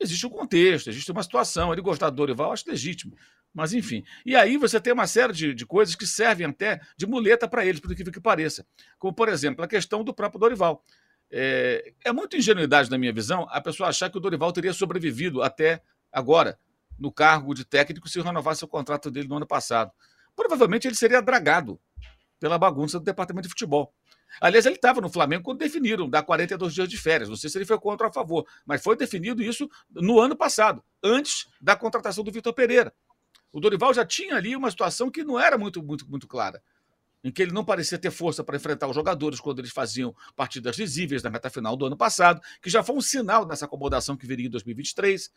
Existe um contexto, existe uma situação. Ele gostar do Dorival, acho legítimo. Mas, enfim. E aí você tem uma série de, de coisas que servem até de muleta para eles, por incrível que pareça. Como, por exemplo, a questão do próprio Dorival. É, é muita ingenuidade, na minha visão, a pessoa achar que o Dorival teria sobrevivido até agora no cargo de técnico se renovasse o contrato dele no ano passado. Provavelmente ele seria dragado pela bagunça do departamento de futebol. Aliás, ele estava no Flamengo quando definiram dar 42 dias de férias. Não sei se ele foi contra ou a favor, mas foi definido isso no ano passado, antes da contratação do Vitor Pereira. O Dorival já tinha ali uma situação que não era muito, muito, muito clara, em que ele não parecia ter força para enfrentar os jogadores quando eles faziam partidas visíveis na meta final do ano passado, que já foi um sinal dessa acomodação que viria em 2023,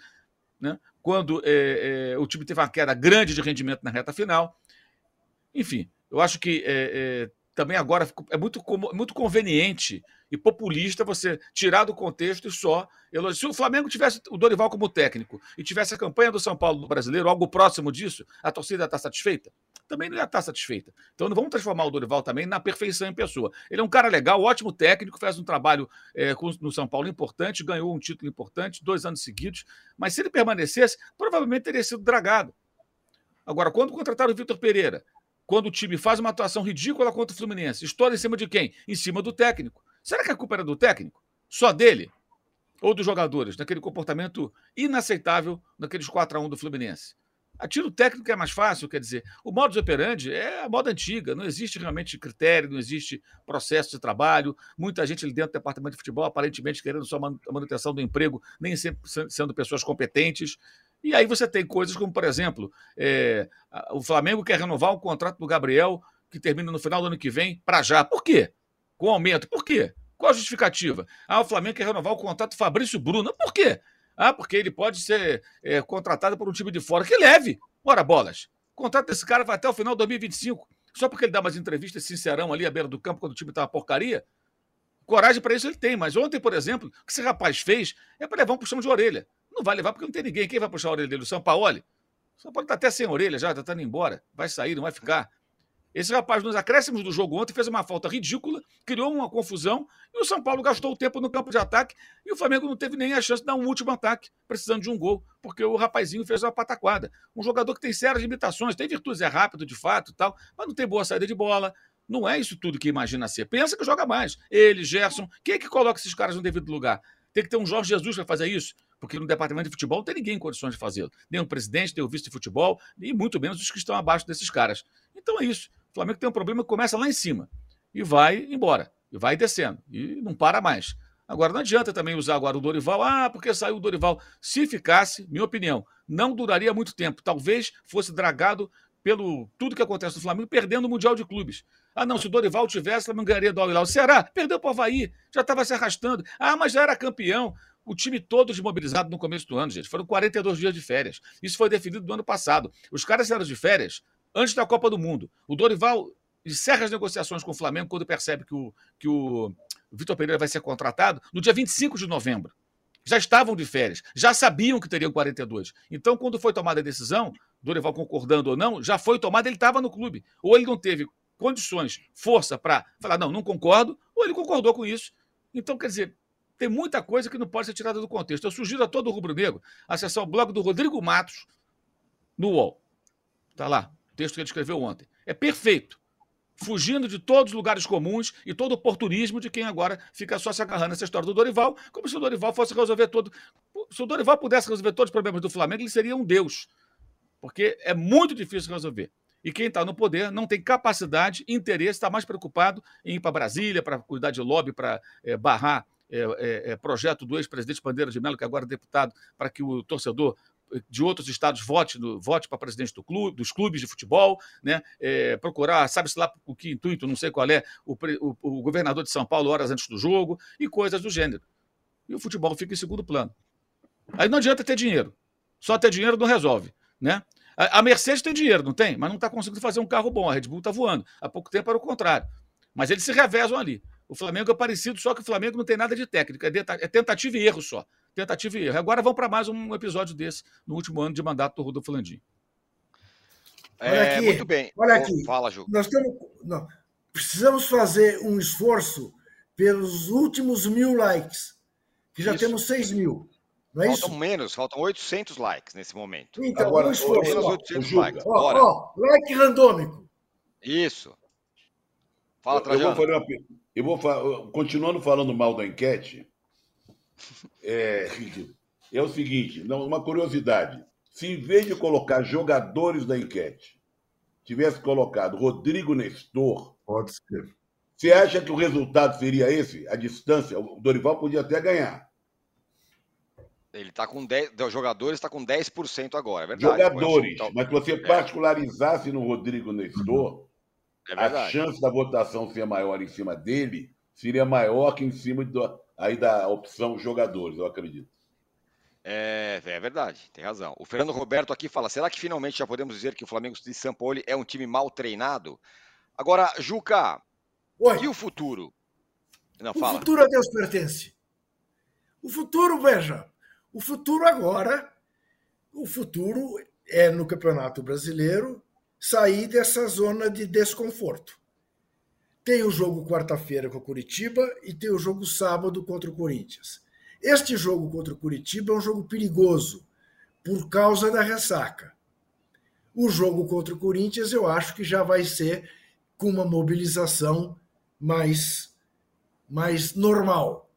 né? quando é, é, o time teve uma queda grande de rendimento na reta final. Enfim, eu acho que é, é também agora é muito, muito conveniente e populista você tirar do contexto e só. Se o Flamengo tivesse o Dorival como técnico e tivesse a campanha do São Paulo brasileiro, algo próximo disso, a torcida está satisfeita? Também não ia estar satisfeita. Então não vamos transformar o Dorival também na perfeição em pessoa. Ele é um cara legal, ótimo técnico, faz um trabalho é, no São Paulo importante, ganhou um título importante, dois anos seguidos, mas se ele permanecesse, provavelmente teria sido dragado. Agora, quando contrataram o Vitor Pereira, quando o time faz uma atuação ridícula contra o Fluminense, estoura em cima de quem? Em cima do técnico. Será que a culpa era do técnico? Só dele? Ou dos jogadores, daquele comportamento inaceitável naqueles 4 a 1 do Fluminense? A tiro técnico é mais fácil, quer dizer, o modus operandi é a moda antiga, não existe realmente critério, não existe processo de trabalho. Muita gente ali dentro do departamento de futebol, aparentemente querendo só a manutenção do emprego, nem sempre sendo pessoas competentes. E aí você tem coisas como, por exemplo, é, o Flamengo quer renovar o contrato do Gabriel, que termina no final do ano que vem, para já. Por quê? Com aumento. Por quê? Qual a justificativa? Ah, o Flamengo quer renovar o contrato do Fabrício Bruno. Por quê? Ah, porque ele pode ser é, contratado por um time de fora. Que leve! Ora, bolas! O contrato desse cara vai até o final de 2025. Só porque ele dá umas entrevistas sincerão ali à beira do campo quando o time tá uma porcaria. Coragem para isso ele tem. Mas ontem, por exemplo, o que esse rapaz fez é para levar um puxão de orelha. Não vai levar porque não tem ninguém. Quem vai puxar a orelha dele? O São Paulo? O São Paulo está até sem orelha já, está indo embora. Vai sair, não vai ficar. Esse rapaz, nos acréscimos do jogo ontem, fez uma falta ridícula, criou uma confusão e o São Paulo gastou o tempo no campo de ataque e o Flamengo não teve nem a chance de dar um último ataque, precisando de um gol, porque o rapazinho fez uma pataquada. Um jogador que tem sérias limitações, tem virtudes, é rápido de fato e tal, mas não tem boa saída de bola. Não é isso tudo que imagina ser. Pensa que joga mais. Ele, Gerson, quem é que coloca esses caras no devido lugar? Tem que ter um Jorge Jesus para fazer isso porque no departamento de futebol não tem ninguém em condições de fazê-lo. Nem o presidente, nem o vice de futebol, e muito menos os que estão abaixo desses caras. Então é isso. O Flamengo tem um problema que começa lá em cima e vai embora, e vai descendo, e não para mais. Agora, não adianta também usar agora o Dorival, ah, porque saiu o Dorival. Se ficasse, minha opinião, não duraria muito tempo. Talvez fosse dragado pelo tudo que acontece no Flamengo, perdendo o Mundial de Clubes. Ah, não, se o Dorival tivesse, o Flamengo ganharia do Al-Hilal. Será? Perdeu para o Havaí, já estava se arrastando. Ah, mas já era campeão o time todo desmobilizado no começo do ano, gente. Foram 42 dias de férias. Isso foi definido no ano passado. Os caras eram de férias antes da Copa do Mundo. O Dorival encerra as negociações com o Flamengo quando percebe que o, que o Vitor Pereira vai ser contratado no dia 25 de novembro. Já estavam de férias, já sabiam que teriam 42. Então, quando foi tomada a decisão, Dorival concordando ou não, já foi tomada, ele estava no clube. Ou ele não teve condições, força para falar, não, não concordo, ou ele concordou com isso. Então, quer dizer, tem muita coisa que não pode ser tirada do contexto. Eu sugiro a todo rubro-negro acessar o blog do Rodrigo Matos no UOL. Está lá, o texto que ele escreveu ontem. É perfeito. Fugindo de todos os lugares comuns e todo o oportunismo de quem agora fica só se agarrando nessa história do Dorival, como se o Dorival fosse resolver todo. Se o Dorival pudesse resolver todos os problemas do Flamengo, ele seria um Deus. Porque é muito difícil resolver. E quem está no poder não tem capacidade, interesse, está mais preocupado em ir para Brasília para cuidar de lobby, para é, barrar é, é, é, projeto do ex-presidente Bandeira de Mello, que agora é deputado, para que o torcedor de outros estados vote, vote para presidente do clube, dos clubes de futebol, né? É, procurar, sabe-se lá o que intuito, não sei qual é, o, o, o, governador de São Paulo horas antes do jogo e coisas do gênero. E o futebol fica em segundo plano. Aí não adianta ter dinheiro. Só ter dinheiro não resolve. Né? A, a Mercedes tem dinheiro, não tem? Mas não está conseguindo fazer um carro bom. A Red Bull está voando. Há pouco tempo era o contrário. Mas eles se revezam ali. O Flamengo é parecido, só que o Flamengo não tem nada de técnica, é, é tentativa e erro só. Tentativa e erro. Agora vamos para mais um episódio desse no último ano de mandato do Rodolfo Landim. É, olha aqui, muito bem. Olha aqui. Fala, Ju. Nós temos, não, precisamos fazer um esforço pelos últimos mil likes, que já Isso. temos 6 mil. Não é Faltam isso? menos, faltam 800 likes nesse momento. Então, Agora, um esforço. Menos ó, 800 Juca, likes. Ó, ó, like randômico. Isso. Fala, eu, eu vou Trajano. fazer uma, eu vou fa- continuando falando mal da enquete. É, é o seguinte, não, uma curiosidade. Se em vez de colocar jogadores da enquete, tivesse colocado Rodrigo Nestor, Pode ser. você acha que o resultado seria esse? A distância? O Dorival podia até ganhar. Ele tá com 10. Os jogadores está com 10% agora, é verdade. Jogadores. A- Mas se você particularizasse no Rodrigo Nestor, É a chance da votação ser maior em cima dele seria maior que em cima do- aí da opção jogadores, eu acredito. É, é verdade, tem razão. O Fernando Roberto aqui fala: será que finalmente já podemos dizer que o Flamengo de São Paulo é um time mal treinado? Agora, Juca, Oi. e o futuro? Não, O fala. futuro a Deus pertence. O futuro, veja, o futuro agora, o futuro é no Campeonato Brasileiro sair dessa zona de desconforto. Tem o jogo quarta-feira com o Curitiba e tem o jogo sábado contra o Corinthians. Este jogo contra o Curitiba é um jogo perigoso por causa da ressaca. O jogo contra o Corinthians eu acho que já vai ser com uma mobilização mais mais normal.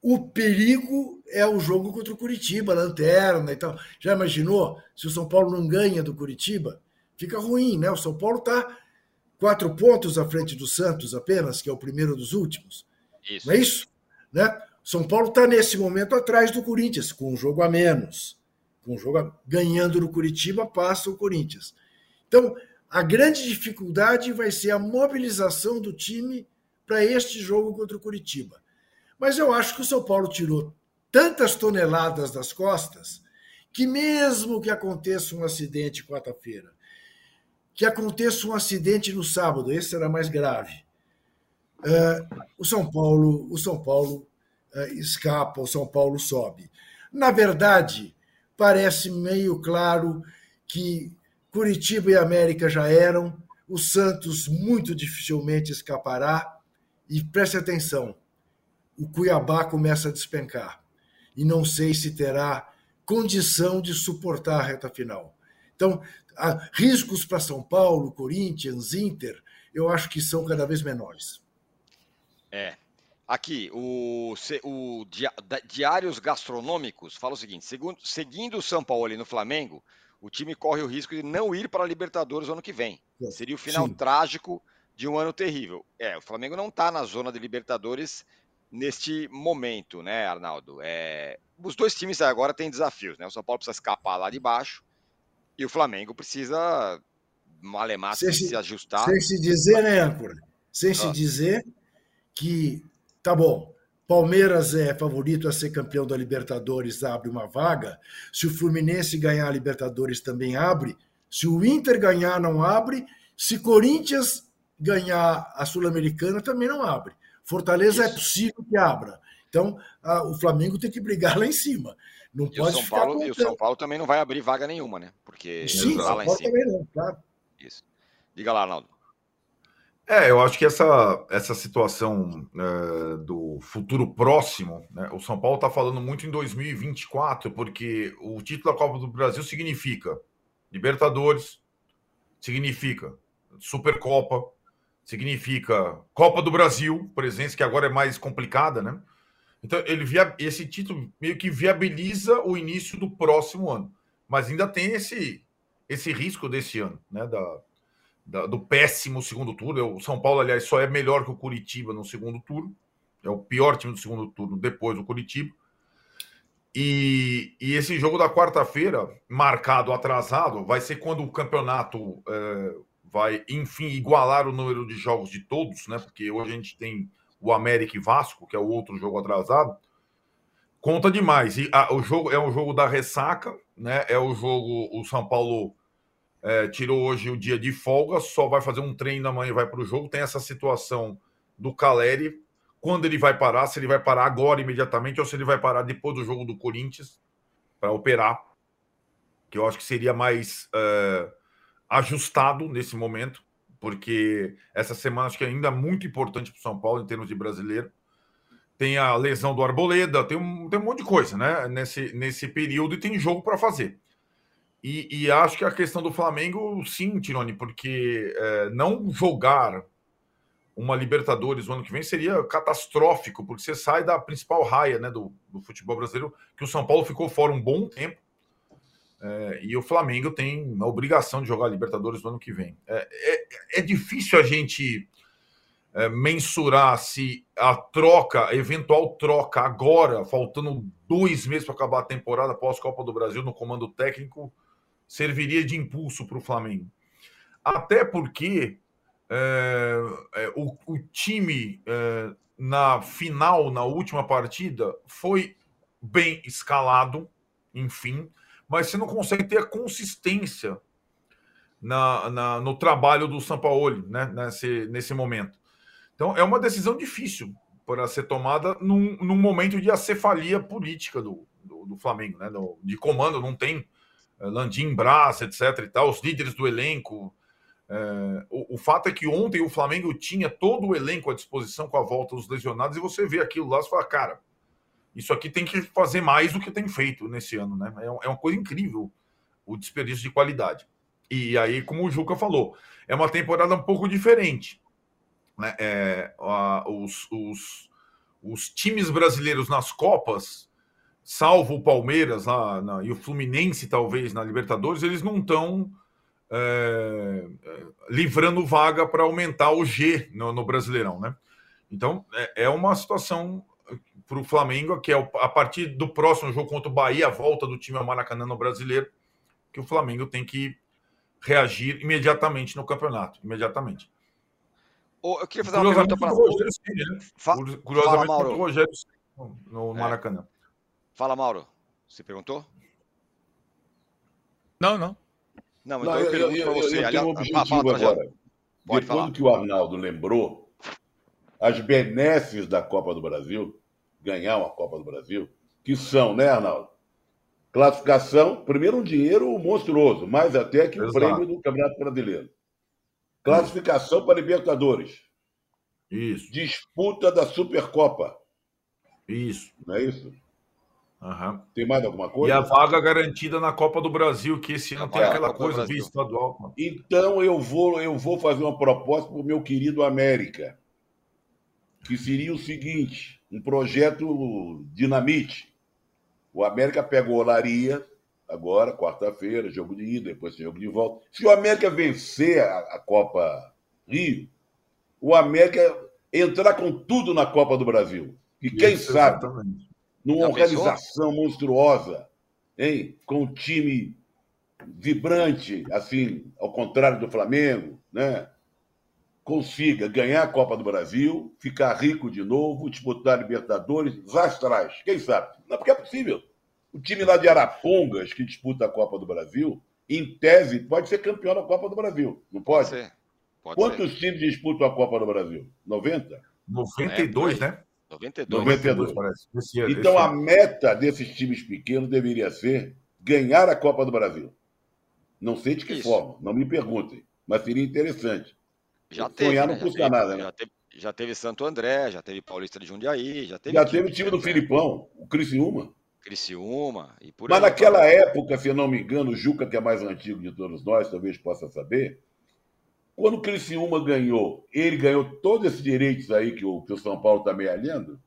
O perigo é o jogo contra o Curitiba, lanterna e tal. Já imaginou se o São Paulo não ganha do Curitiba? Fica ruim, né? O São Paulo está quatro pontos à frente do Santos apenas, que é o primeiro dos últimos. Isso. Não é isso? Né? São Paulo está nesse momento atrás do Corinthians, com um jogo a menos. Com um jogo a... ganhando no Curitiba, passa o Corinthians. Então, a grande dificuldade vai ser a mobilização do time para este jogo contra o Curitiba. Mas eu acho que o São Paulo tirou tantas toneladas das costas que, mesmo que aconteça um acidente quarta-feira, que aconteça um acidente no sábado, esse será mais grave. Uh, o São Paulo, o São Paulo uh, escapa, o São Paulo sobe. Na verdade, parece meio claro que Curitiba e América já eram, o Santos muito dificilmente escapará. E preste atenção, o Cuiabá começa a despencar. E não sei se terá condição de suportar a reta final. Então, riscos para São Paulo, Corinthians, Inter, eu acho que são cada vez menores. É. Aqui, o, o Diários Gastronômicos fala o seguinte: segundo, seguindo o São Paulo no Flamengo, o time corre o risco de não ir para a Libertadores no ano que vem. É. Seria o final Sim. trágico de um ano terrível. É, o Flamengo não está na zona de Libertadores neste momento, né, Arnaldo? É, os dois times agora têm desafios, né? O São Paulo precisa escapar lá de baixo e o Flamengo precisa malemar se, se ajustar. Sem se dizer, né, âncora? Sem ah. se dizer que tá bom. Palmeiras é favorito a ser campeão da Libertadores, abre uma vaga. Se o Fluminense ganhar a Libertadores, também abre. Se o Inter ganhar, não abre. Se Corinthians ganhar a Sul-Americana, também não abre. Fortaleza Isso. é possível que abra. Então, a, o Flamengo tem que brigar lá em cima. Não e pode o São ficar Paulo, E o São Paulo também não vai abrir vaga nenhuma, né? Porque Sim, tá São lá em Paulo cima. também não, claro. Isso. Diga lá, Arnaldo. É, eu acho que essa, essa situação é, do futuro próximo, né, o São Paulo está falando muito em 2024, porque o título da Copa do Brasil significa Libertadores, significa Supercopa, significa Copa do Brasil, presença que agora é mais complicada, né? Então, ele via, esse título meio que viabiliza o início do próximo ano, mas ainda tem esse, esse risco desse ano, né? Da, da, do péssimo segundo turno. O São Paulo, aliás, só é melhor que o Curitiba no segundo turno. É o pior time do segundo turno depois do Curitiba. E, e esse jogo da quarta-feira, marcado atrasado, vai ser quando o campeonato é, vai, enfim, igualar o número de jogos de todos, né? Porque hoje a gente tem o América e Vasco, que é o outro jogo atrasado. Conta demais. E a, o jogo é o jogo da ressaca, né? É o jogo. O São Paulo é, tirou hoje o dia de folga, só vai fazer um treino amanhã e vai para o jogo. Tem essa situação do Caleri, quando ele vai parar, se ele vai parar agora imediatamente ou se ele vai parar depois do jogo do Corinthians para operar, que eu acho que seria mais é, ajustado nesse momento, porque essa semana acho que é ainda muito importante para o São Paulo em termos de brasileiro. tem a lesão do Arboleda, tem um, tem um monte de coisa, né? Nesse, nesse período e tem jogo para fazer. E, e, acho que a questão do Flamengo, sim, Tirone, porque é, não jogar uma Libertadores no ano que vem seria catastrófico, porque você sai da principal raia né, do, do futebol brasileiro, que o São Paulo ficou fora um bom tempo. É, e o Flamengo tem a obrigação de jogar Libertadores no ano que vem. É, é, é difícil a gente é, mensurar se a troca, a eventual troca agora, faltando dois meses para acabar a temporada pós-Copa do Brasil no comando técnico, serviria de impulso para o Flamengo. Até porque é, é, o, o, time na final, na última partida, foi bem escalado, enfim, mas você não consegue ter a consistência na, na, no trabalho do Sampaoli né, nesse, nesse momento. Então, é uma decisão difícil para ser tomada num, num momento de acefalia política do, do, do Flamengo, né, do, de comando, não tem é, Landim, Brás, etc. e tal, os líderes do elenco é, o, o, fato é que ontem o Flamengo tinha todo o elenco à disposição com a volta dos lesionados e você vê aquilo lá e fala, cara, isso aqui tem que fazer mais do que tem feito nesse ano, né? É, é uma coisa incrível o desperdício de qualidade. E aí, como o Juca falou, é uma temporada um pouco diferente. Né? É, a, os, os, os, times brasileiros nas Copas, salvo o Palmeiras lá, na, e o Fluminense, talvez, na Libertadores, eles não estão é, é, livrando vaga para aumentar o G no, no, Brasileirão, né? Então é, é uma situação para o Flamengo que é a partir do próximo jogo contra o Bahia, a volta do time ao Maracanã no Brasileiro, que o Flamengo tem que reagir imediatamente no campeonato, imediatamente. eu queria fazer uma pergunta para Rogério né? Fa Curiosamente, Fala, o Rogério no é. Maracanã. Fala, Mauro. Você perguntou? Não, não. Não, então não, eu, pergunto para você. Eu tenho um objetivo agora. Depois do que o Arnaldo lembrou, as benesses da Copa do Brasil, ganhar uma Copa do Brasil, que são, né, Arnaldo? Classificação, primeiro um dinheiro monstruoso, mais até que o prêmio do Campeonato Brasileiro. Classificação para Libertadores. Isso. Disputa da Supercopa. Isso. Não é isso? Uhum. Tem mais alguma coisa? E a vaga garantida na Copa do Brasil, que esse ano tem aquela coisa via estadual. Então eu vou, eu vou fazer uma proposta para o meu querido América, que seria o seguinte: um projeto dinamite. O América pega o Olaria, agora, quarta-feira, jogo de ida, depois jogo de volta. Se o América vencer a, a Copa Rio, o América entrar com tudo na Copa do Brasil. E quem Isso, sabe. Exatamente numa Já organização pensou? monstruosa, hein? com um time vibrante, assim, ao contrário do Flamengo, né? Consiga ganhar a Copa do Brasil, ficar rico de novo, disputar Libertadores, astrais, quem sabe? Não, porque é possível. O time lá de Arapongas, que disputa a Copa do Brasil, em tese, pode ser campeão da Copa do Brasil, não pode? Pode ser. Pode Quantos ser. times disputam a Copa do Brasil? 90? 92, é, né? 92. 92, parece. Esse, então esse... a meta desses times pequenos deveria ser ganhar a Copa do Brasil. Não sei de que Isso. forma, não me perguntem, mas seria interessante. Já teve, Sonhar né? não custa nada, né? Já teve, já teve, Santo André, já teve Paulista de Jundiaí, já teve. Já teve o time do Filipão, o Criciúma. Criciúma e por Mas aí, naquela época, se eu não me engano, o Juca, que é mais antigo de todos nós, talvez possa saber, quando o Criciúma ganhou, ele ganhou todos esses direitos aí que o, que o São Paulo está mealhando?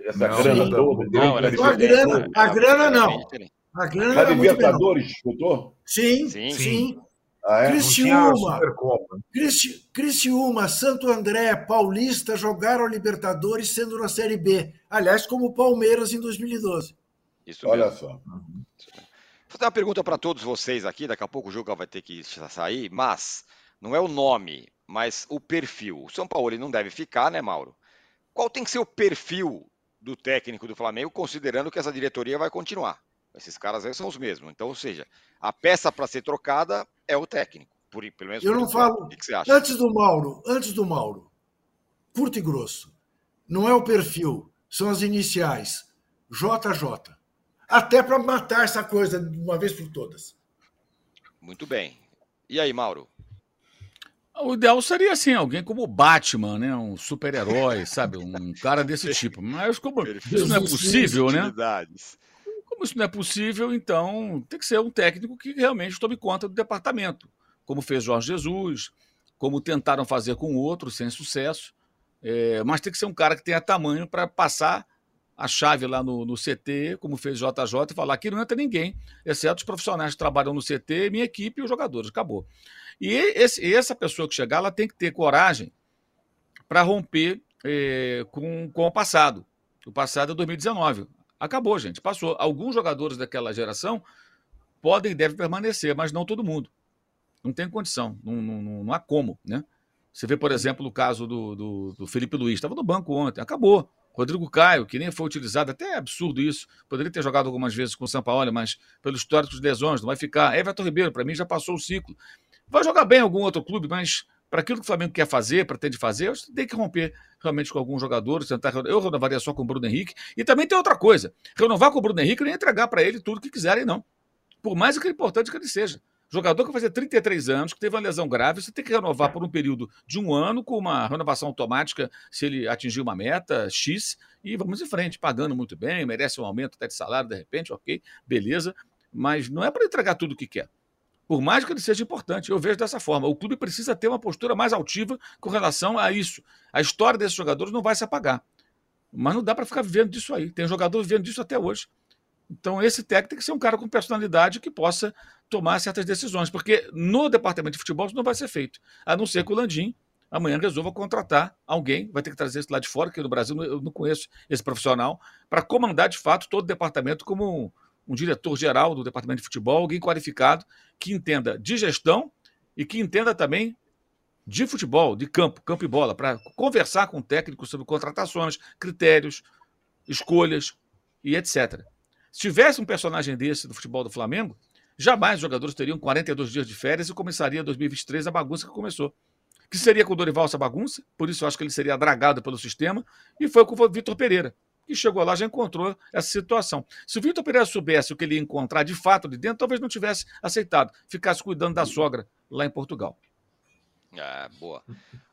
Essa não, grana toda? Não, era a grana, a grana não. A grana a Libertadores disputou? Sim, sim. sim. Ah, é? Criciúma, Crici, Criciúma, Santo André, Paulista jogaram a Libertadores sendo na Série B. Aliás, como o Palmeiras em 2012. Isso Olha mesmo. só. Vou fazer uma pergunta para todos vocês aqui. Daqui a pouco o Juca vai ter que sair, mas não é o nome, mas o perfil. O São Paulo ele não deve ficar, né, Mauro? Qual tem que ser o perfil do técnico do Flamengo, considerando que essa diretoria vai continuar? Esses caras aí são os mesmos. Então, ou seja, a peça para ser trocada é o técnico. Por, pelo menos Eu não falo. O que você acha? Antes do Mauro, antes do Mauro, curto e grosso. Não é o perfil, são as iniciais. JJ. Até para matar essa coisa de uma vez por todas. Muito bem. E aí, Mauro? O ideal seria assim, alguém como o Batman, né? Um super-herói, sabe? Um cara desse tipo. Mas como isso não é possível, né? Isso não é possível, então tem que ser um técnico que realmente tome conta do departamento, como fez Jorge Jesus, como tentaram fazer com outros sem sucesso. É, mas tem que ser um cara que tenha tamanho para passar a chave lá no, no, CT, como fez JJ, e falar que não entra ninguém, exceto os profissionais que trabalham no CT, minha equipe e os jogadores. Acabou. E esse, essa pessoa que chegar, ela tem que ter coragem para romper é, com, com o passado. O passado é 2019. Acabou, gente. Passou. Alguns jogadores daquela geração podem e devem permanecer, mas não todo mundo. Não tem condição. Não, não, não há como, né? Você vê, por exemplo, o caso do, do, do Felipe Luiz. Estava no banco ontem. Acabou. Rodrigo Caio, que nem foi utilizado, até é absurdo isso. Poderia ter jogado algumas vezes com o São Paulo, mas pelo histórico de lesões, não vai ficar. Everton Ribeiro, para mim, já passou o ciclo. Vai jogar bem em algum outro clube, mas para aquilo que o Flamengo quer fazer, pretende fazer, tem que romper realmente com alguns jogadores, tentar. Eu renovaria só com o Bruno Henrique. E também tem outra coisa: renovar com o Bruno Henrique nem entregar para ele tudo que quiserem, não. Por mais que é importante que ele seja. Jogador que vai fazer 33 anos, que teve uma lesão grave, você tem que renovar por um período de um ano, com uma renovação automática, se ele atingir uma meta X, e vamos em frente, pagando muito bem, merece um aumento até de salário, de repente, ok, beleza, mas não é para entregar tudo o que quer. Por mais que ele seja importante, eu vejo dessa forma. O clube precisa ter uma postura mais altiva com relação a isso. A história desses jogadores não vai se apagar. Mas não dá para ficar vivendo disso aí. Tem jogador vivendo disso até hoje. Então, esse técnico tem que ser um cara com personalidade que possa tomar certas decisões, porque no departamento de futebol isso não vai ser feito, a não ser que o Landim amanhã resolva contratar alguém, vai ter que trazer isso lá de fora, que no Brasil eu não conheço esse profissional, para comandar de fato todo o departamento como um, diretor-geral do departamento de futebol, alguém qualificado que entenda de gestão e que entenda também de futebol, de campo, campo e bola, para conversar com o técnico sobre contratações, critérios, escolhas e etc. Se tivesse um personagem desse do futebol do Flamengo, jamais os jogadores teriam 42 dias de férias e começaria 2023 a bagunça que começou. Que seria com o Dorival essa bagunça, por isso eu acho que ele seria dragado pelo sistema, e foi com o Vitor Pereira, que chegou lá já encontrou essa situação. Se o Vitor Pereira soubesse o que ele ia encontrar de fato de dentro, talvez não tivesse aceitado, ficasse cuidando da sogra lá em Portugal. É, boa.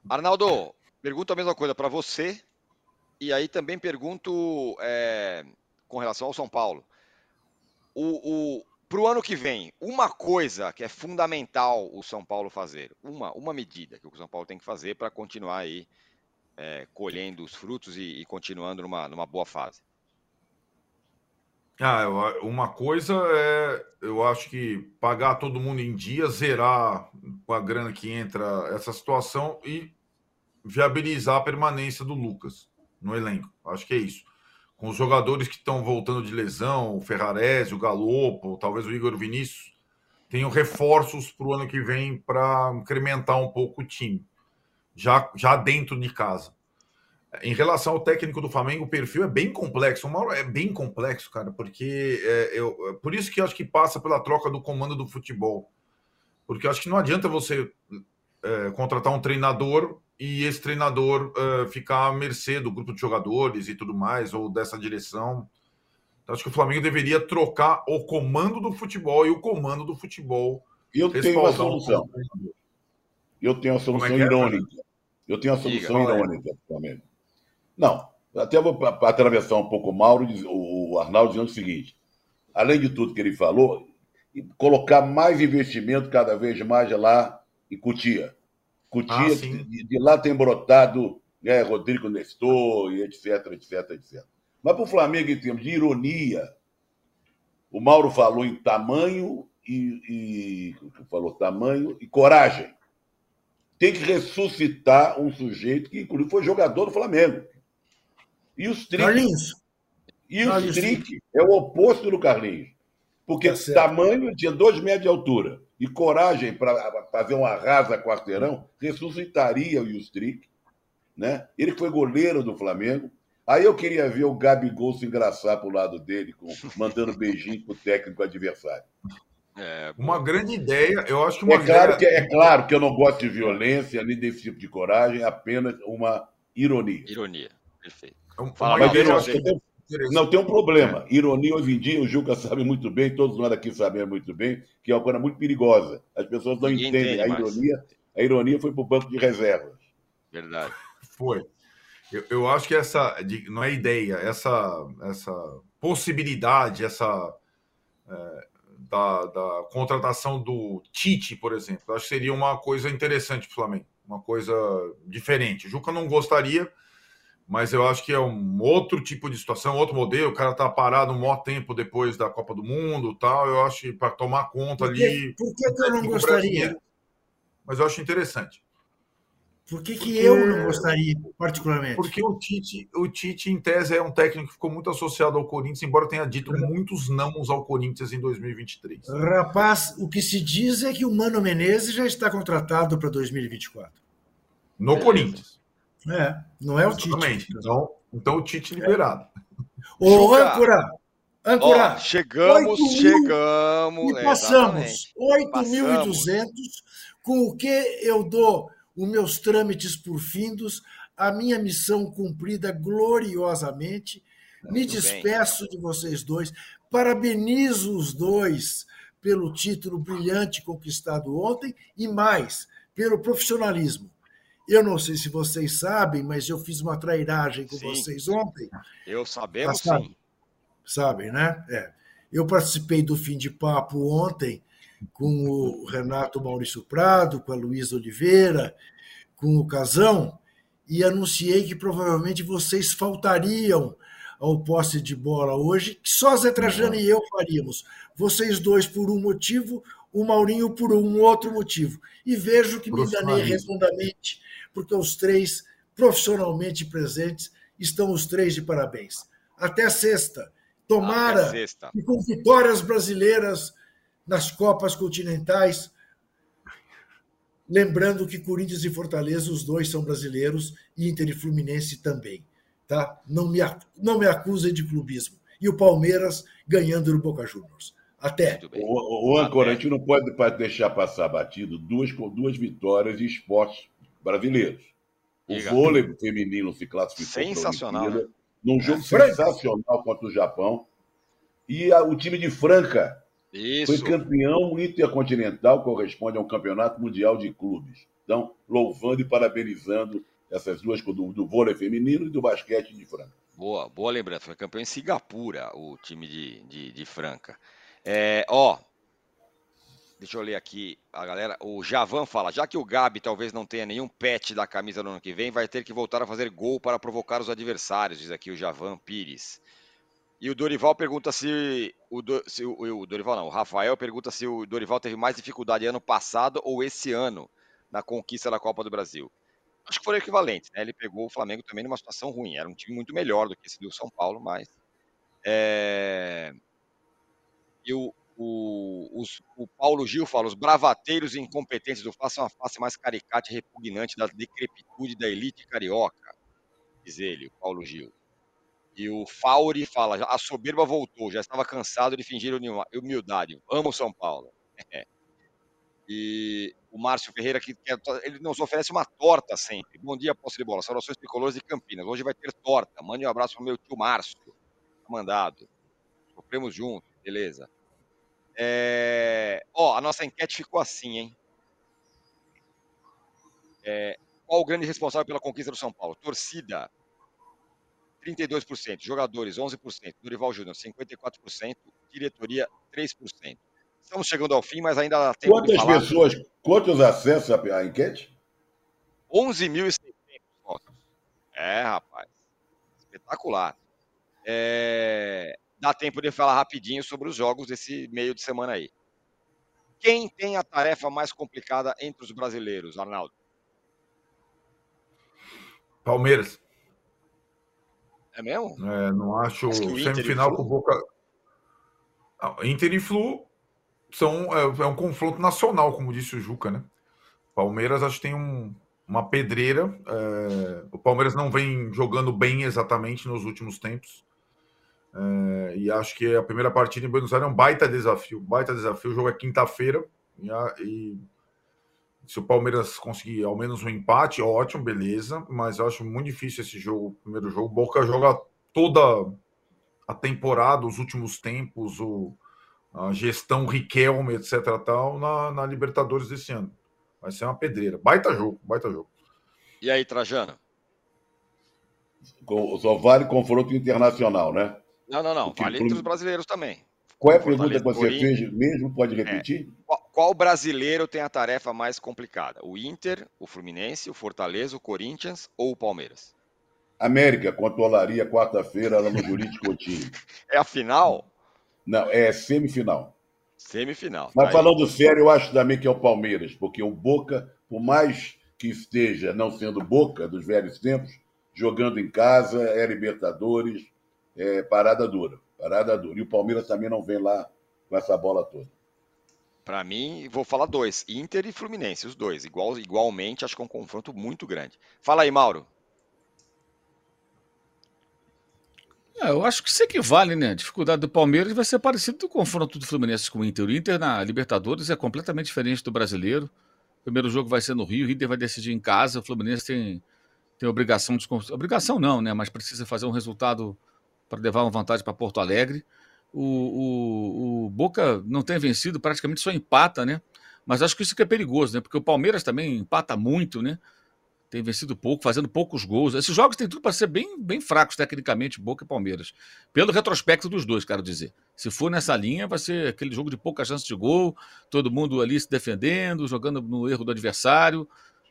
Arnaldo, pergunto a mesma coisa para você, e aí também pergunto é, com relação ao São Paulo o, o para o ano que vem, uma coisa que é fundamental o São Paulo fazer, uma, uma medida que o São Paulo tem que fazer para continuar aí é, colhendo os frutos e, e, continuando numa, numa boa fase? Ah, uma coisa é, eu acho que pagar todo mundo em dia, zerar com a grana que entra essa situação e viabilizar a permanência do Lucas no elenco. Acho que é isso com os jogadores que estão voltando de lesão, o Ferrarese, o Galopo, talvez o Igor Vinícius, tenham reforços para o ano que vem para incrementar um pouco o time, já, já dentro de casa. Em relação ao técnico do Flamengo, o perfil é bem complexo. O Mauro é bem complexo, cara, porque é, eu, é por isso que eu acho que passa pela troca do comando do futebol. Porque eu acho que não adianta você é, contratar um treinador e esse treinador uh, ficar à mercê do grupo de jogadores e tudo mais, ou dessa direção. Então, acho que o Flamengo deveria trocar o comando do futebol e o comando do futebol. Eu tenho uma solução. Eu tenho uma é solução é irônica. Eu tenho uma solução Diga, irônica Flamengo. Não, até vou atravessar um pouco o Mauro, o Arnaldo dizendo o seguinte: além de tudo que ele falou, colocar mais investimento cada vez mais lá em Cutia Cutia, ah, de, de, lá tem brotado né, Rodrigo Nestor e etc, etc, etc. Mas para o Flamengo, em termos de ironia, o Mauro falou em tamanho e, e falou tamanho e coragem. Tem que ressuscitar um sujeito que, inclusive, foi jogador do Flamengo. E os Strick. Carlinhos. E o Strick é o oposto do Carlinhos. Porque tá tamanho tinha dois metros de altura e coragem para fazer uma rasa quarteirão, ressuscitaria o Justric, né? Ele foi goleiro do Flamengo. Aí eu queria ver o Gabigol se engraçar pro lado dele, com, mandando beijinho pro técnico adversário. É, uma grande ideia, eu acho que uma é claro que É claro que eu não gosto de violência, nem desse tipo de coragem, é apenas uma ironia. Ironia, perfeito. Fala, Mas eu acho que não, tem um problema. Ironia, hoje em dia, o Juca sabe muito bem, todos nós aqui sabemos muito bem, que é uma coisa muito perigosa. As pessoas não Ninguém entendem a ironia A ironia foi para o banco de reservas. Verdade. Foi. Eu, eu acho que essa não é ideia, essa, essa possibilidade, essa é, da, da, contratação do Tite, por exemplo, acho que seria uma coisa interessante para o Flamengo, uma coisa diferente. O Juca não gostaria, mas eu acho que é um outro tipo de situação, outro modelo. O cara tá parado um maior tempo depois da Copa do Mundo, tal. Eu acho que para tomar conta ali. Por que, que eu não gostaria? Mas eu acho interessante. Por que, que eu não gostaria, particularmente? Porque o Tite, o Tite, em tese, é um técnico que ficou muito associado ao Corinthians, embora tenha dito muitos nãos ao Corinthians em 2023. Rapaz, o que se diz é que o Mano Menezes já está contratado para 2024. No Beleza. Corinthians. É, não é o Exatamente. Tite. Então, então o Tite liberado. Ô, Âncora, Âncora, Ó, chegamos, chegamos. E passamos 8.200, com o que eu dou os meus trâmites por findos, a minha missão cumprida gloriosamente. Me despeço bem. de vocês dois, parabenizo os dois pelo título brilhante conquistado ontem e mais, pelo profissionalismo. Eu não sei se vocês sabem, mas eu fiz uma trairagem com sim. vocês ontem. Eu sabemos sabe, sim. Sabem, né? É. Eu participei do fim de papo ontem com o Renato Maurício Prado, com a Luísa Oliveira, com o Casão, e anunciei que provavelmente vocês faltariam ao posse de bola hoje, que só Zé Trajano e eu faríamos. Vocês dois por um motivo, o Maurinho por um outro motivo. E vejo que me enganei redondamente, porque os três, profissionalmente presentes, estão os três de parabéns. Até sexta. Tomara Até sexta. e com vitórias brasileiras nas Copas Continentais. Lembrando que Corinthians e Fortaleza, os dois são brasileiros, e Inter e Fluminense também. Tá? Não, me, não me acusem de clubismo. E o Palmeiras ganhando no Boca Juniors. Até. O, o Ancora, a gente não pode deixar passar batido duas, duas vitórias de esportes brasileiros. O vôlei feminino se classificou. Sensacional. Né? Num jogo é. sensacional contra o Japão. E a, o time de Franca isso. Foi campeão intercontinental, corresponde a um campeonato mundial de clubes. Então, louvando e parabenizando essas duas do, do vôlei feminino e do basquete de Franca. Boa, boa lembrança. Foi campeão em Singapura, o time de, de, de Franca. É, ó, deixa eu ler aqui a galera. O Javan fala: já que o Gabi talvez não tenha nenhum pet da camisa no ano que vem, vai ter que voltar a fazer gol para provocar os adversários, diz aqui o Javan Pires. E o Dorival pergunta se o, do, se o, o, Dorival não, o Rafael pergunta se o Dorival teve mais dificuldade ano passado ou esse ano na conquista da Copa do Brasil. Acho que foram equivalentes, né? Ele pegou o Flamengo também numa situação ruim. Era um time muito melhor do que esse do São Paulo, mas. É... E o, o, os, o Paulo Gil fala: os bravateiros e incompetentes do façam a face mais caricata e repugnante da decrepitude da elite carioca, diz ele, o Paulo Gil. E o Fauri fala: a soberba voltou, já estava cansado de fingir humildade. Amo São Paulo. E o Márcio Ferreira, que, que ele nos oferece uma torta sempre. Bom dia, posse de bola. Saudações tricolores de Campinas. Hoje vai ter torta. Mande um abraço para o meu tio Márcio. Tá mandado. Sofremos juntos, beleza. É... Ó, a nossa enquete ficou assim, hein? É... Qual o grande responsável pela conquista do São Paulo? Torcida, 32%, jogadores 11%, Dorival Júnior 54%, diretoria 3%. Estamos chegando ao fim, mas ainda dá tempo Quantas de falar. pessoas, quantos acessos à enquete? 11.600 votos. É, rapaz. Espetacular. É... Dá tempo de falar rapidinho sobre os jogos desse meio de semana aí. Quem tem a tarefa mais complicada entre os brasileiros, Arnaldo? Palmeiras. É mesmo? É, não acho semifinal com Boca. Inter e Flu são, é, é, um confronto nacional, como disse o Juca, né? Palmeiras acho que tem um, uma pedreira. É, o Palmeiras não vem jogando bem exatamente nos últimos tempos. É, e acho que a primeira partida em Buenos Aires é um baita desafio. Baita desafio. O jogo é quinta-feira. E, e se o Palmeiras conseguir ao menos um empate, ótimo, beleza. Mas eu acho muito difícil esse jogo, primeiro jogo. O Boca joga toda a temporada, os últimos tempos, o, a gestão Riquelme, etc. tal, na, na Libertadores desse ano. Vai ser uma pedreira. Baita jogo, baita jogo. E aí, Trajano? Só vale confronto internacional, né? Não, não, não. Vale entre os brasileiros também. Qual é a pergunta que você fez mesmo? Pode repetir? É. Qual, brasileiro tem a tarefa mais complicada? O Inter, o Fluminense, o Fortaleza, o Corinthians ou o Palmeiras? América controlaria quarta-feira lá no Jurídico Coutinho. É a final? Não, é semifinal. Semifinal. Mas tá falando aí. sério, eu acho também que é o Palmeiras, porque o Boca, por mais que esteja não sendo Boca dos velhos tempos, jogando em casa, é Libertadores, é parada dura. Parada dura. E o Palmeiras também não vem lá com essa bola toda. Para mim, vou falar dois: Inter e Fluminense, os dois. Igual, igualmente, acho que é um confronto muito grande. Fala aí, Mauro. É, eu acho que isso equivale, né? A dificuldade do Palmeiras vai ser parecido do confronto do Fluminense com o Inter. O Inter na Libertadores é completamente diferente do brasileiro. O primeiro jogo vai ser no Rio, o Inter vai decidir em casa, o Fluminense tem, tem obrigação de. Obrigação não, né? Mas precisa fazer um resultado para levar uma vantagem para Porto Alegre. O, o, o, Boca não tem vencido, praticamente só empata, né? Mas acho que isso que é perigoso, né? Porque o Palmeiras também empata muito, né? Tem vencido pouco, fazendo poucos gols. Esses jogos têm tudo para ser bem, bem fracos tecnicamente, Boca e Palmeiras. Pelo retrospecto dos dois, quero dizer. Se for nessa linha, vai ser aquele jogo de pouca chance de gol, todo mundo ali se defendendo, jogando no erro do adversário.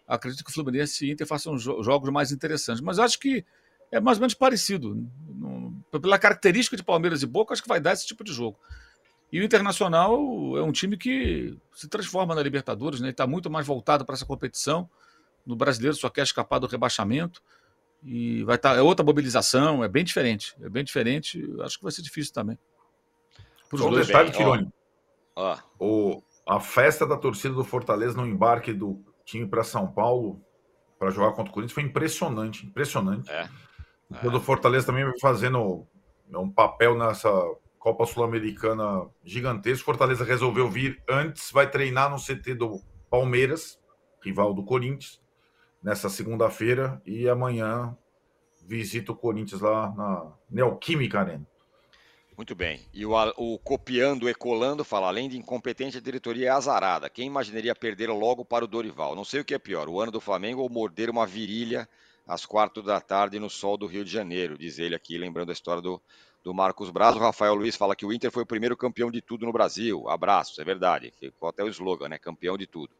Acredito que o Fluminense e Inter façam jogos mais interessantes. Mas acho que é mais ou menos parecido. Pela característica de Palmeiras e Boca, acho que vai dar esse tipo de jogo. E o Internacional é um time que se transforma na Libertadores, né? está muito mais voltado para essa competição. No brasileiro só quer escapar do rebaixamento. E vai estar. Tá, é outra mobilização, é bem diferente. É bem diferente. Acho que vai ser difícil também. Só um detalhe, Tironi. O, a festa da torcida do Fortaleza no embarque do time para São Paulo para jogar contra o Corinthians foi impressionante. Impressionante. É. É. O do Fortaleza também fazendo um papel nessa Copa Sul-Americana gigantesco. Fortaleza resolveu vir antes, vai treinar no CT do Palmeiras, rival do Corinthians, nessa segunda-feira e amanhã visita o Corinthians lá na Neoquímica Arena. Muito bem. E o, o copiando e colando fala: além de incompetente, a diretoria é azarada. Quem imaginaria perder logo para o Dorival? Não sei o que é pior, o ano do Flamengo ou morder uma virilha às quatro da tarde no sol do Rio de Janeiro, diz ele aqui, lembrando a história do, do Marcos Braz. O Rafael Luiz fala que o Inter foi o primeiro campeão de tudo no Brasil. Abraços, é verdade. Ficou até o slogan, né? Campeão de tudo.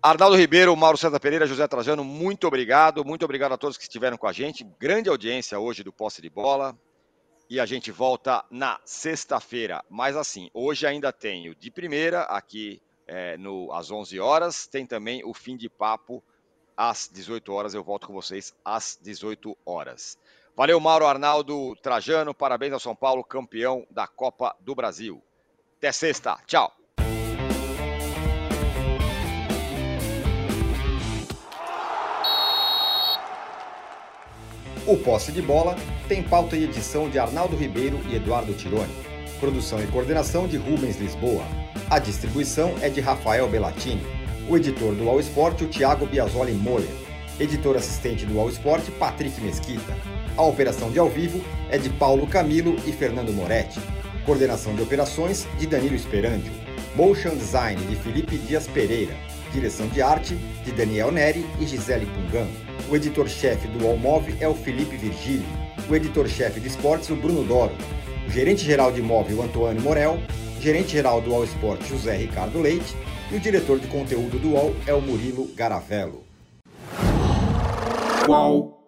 Arnaldo Ribeiro, Mauro César Pereira, José Trajano, muito obrigado. Muito obrigado a todos que estiveram com a gente. Grande audiência hoje do Posse de Bola. E a gente volta na sexta-feira. Mas assim, hoje ainda tenho de primeira aqui é, no, às 11 horas. Tem também o fim de papo às 18 horas. Eu volto com vocês às 18 horas. Valeu, Mauro Arnaldo Trajano. Parabéns ao São Paulo, campeão da Copa do Brasil. Até sexta. Tchau. O Posse de Bola tem pauta e edição de Arnaldo Ribeiro e Eduardo Tironi. Produção e coordenação de Rubens Lisboa. A distribuição é de Rafael Bellatini. O editor do All Sport, o Thiago Biasoli Moller. Editor assistente do All Sport, Patrick Mesquita. A operação de ao vivo é de Paulo Camilo e Fernando Moretti. Coordenação de operações de Danilo Esperandio. Motion Design de Felipe Dias Pereira. Direção de arte de Daniel Neri e Gisele Pungan. O editor-chefe do Allmove é o Felipe Virgílio. O editor-chefe de esportes, o Bruno Doro. O gerente-geral de imóvel, Antônio Morel. Gerente-geral do All Sport, José Ricardo Leite e o diretor de conteúdo do UOL é o Murilo Garavello. Qual?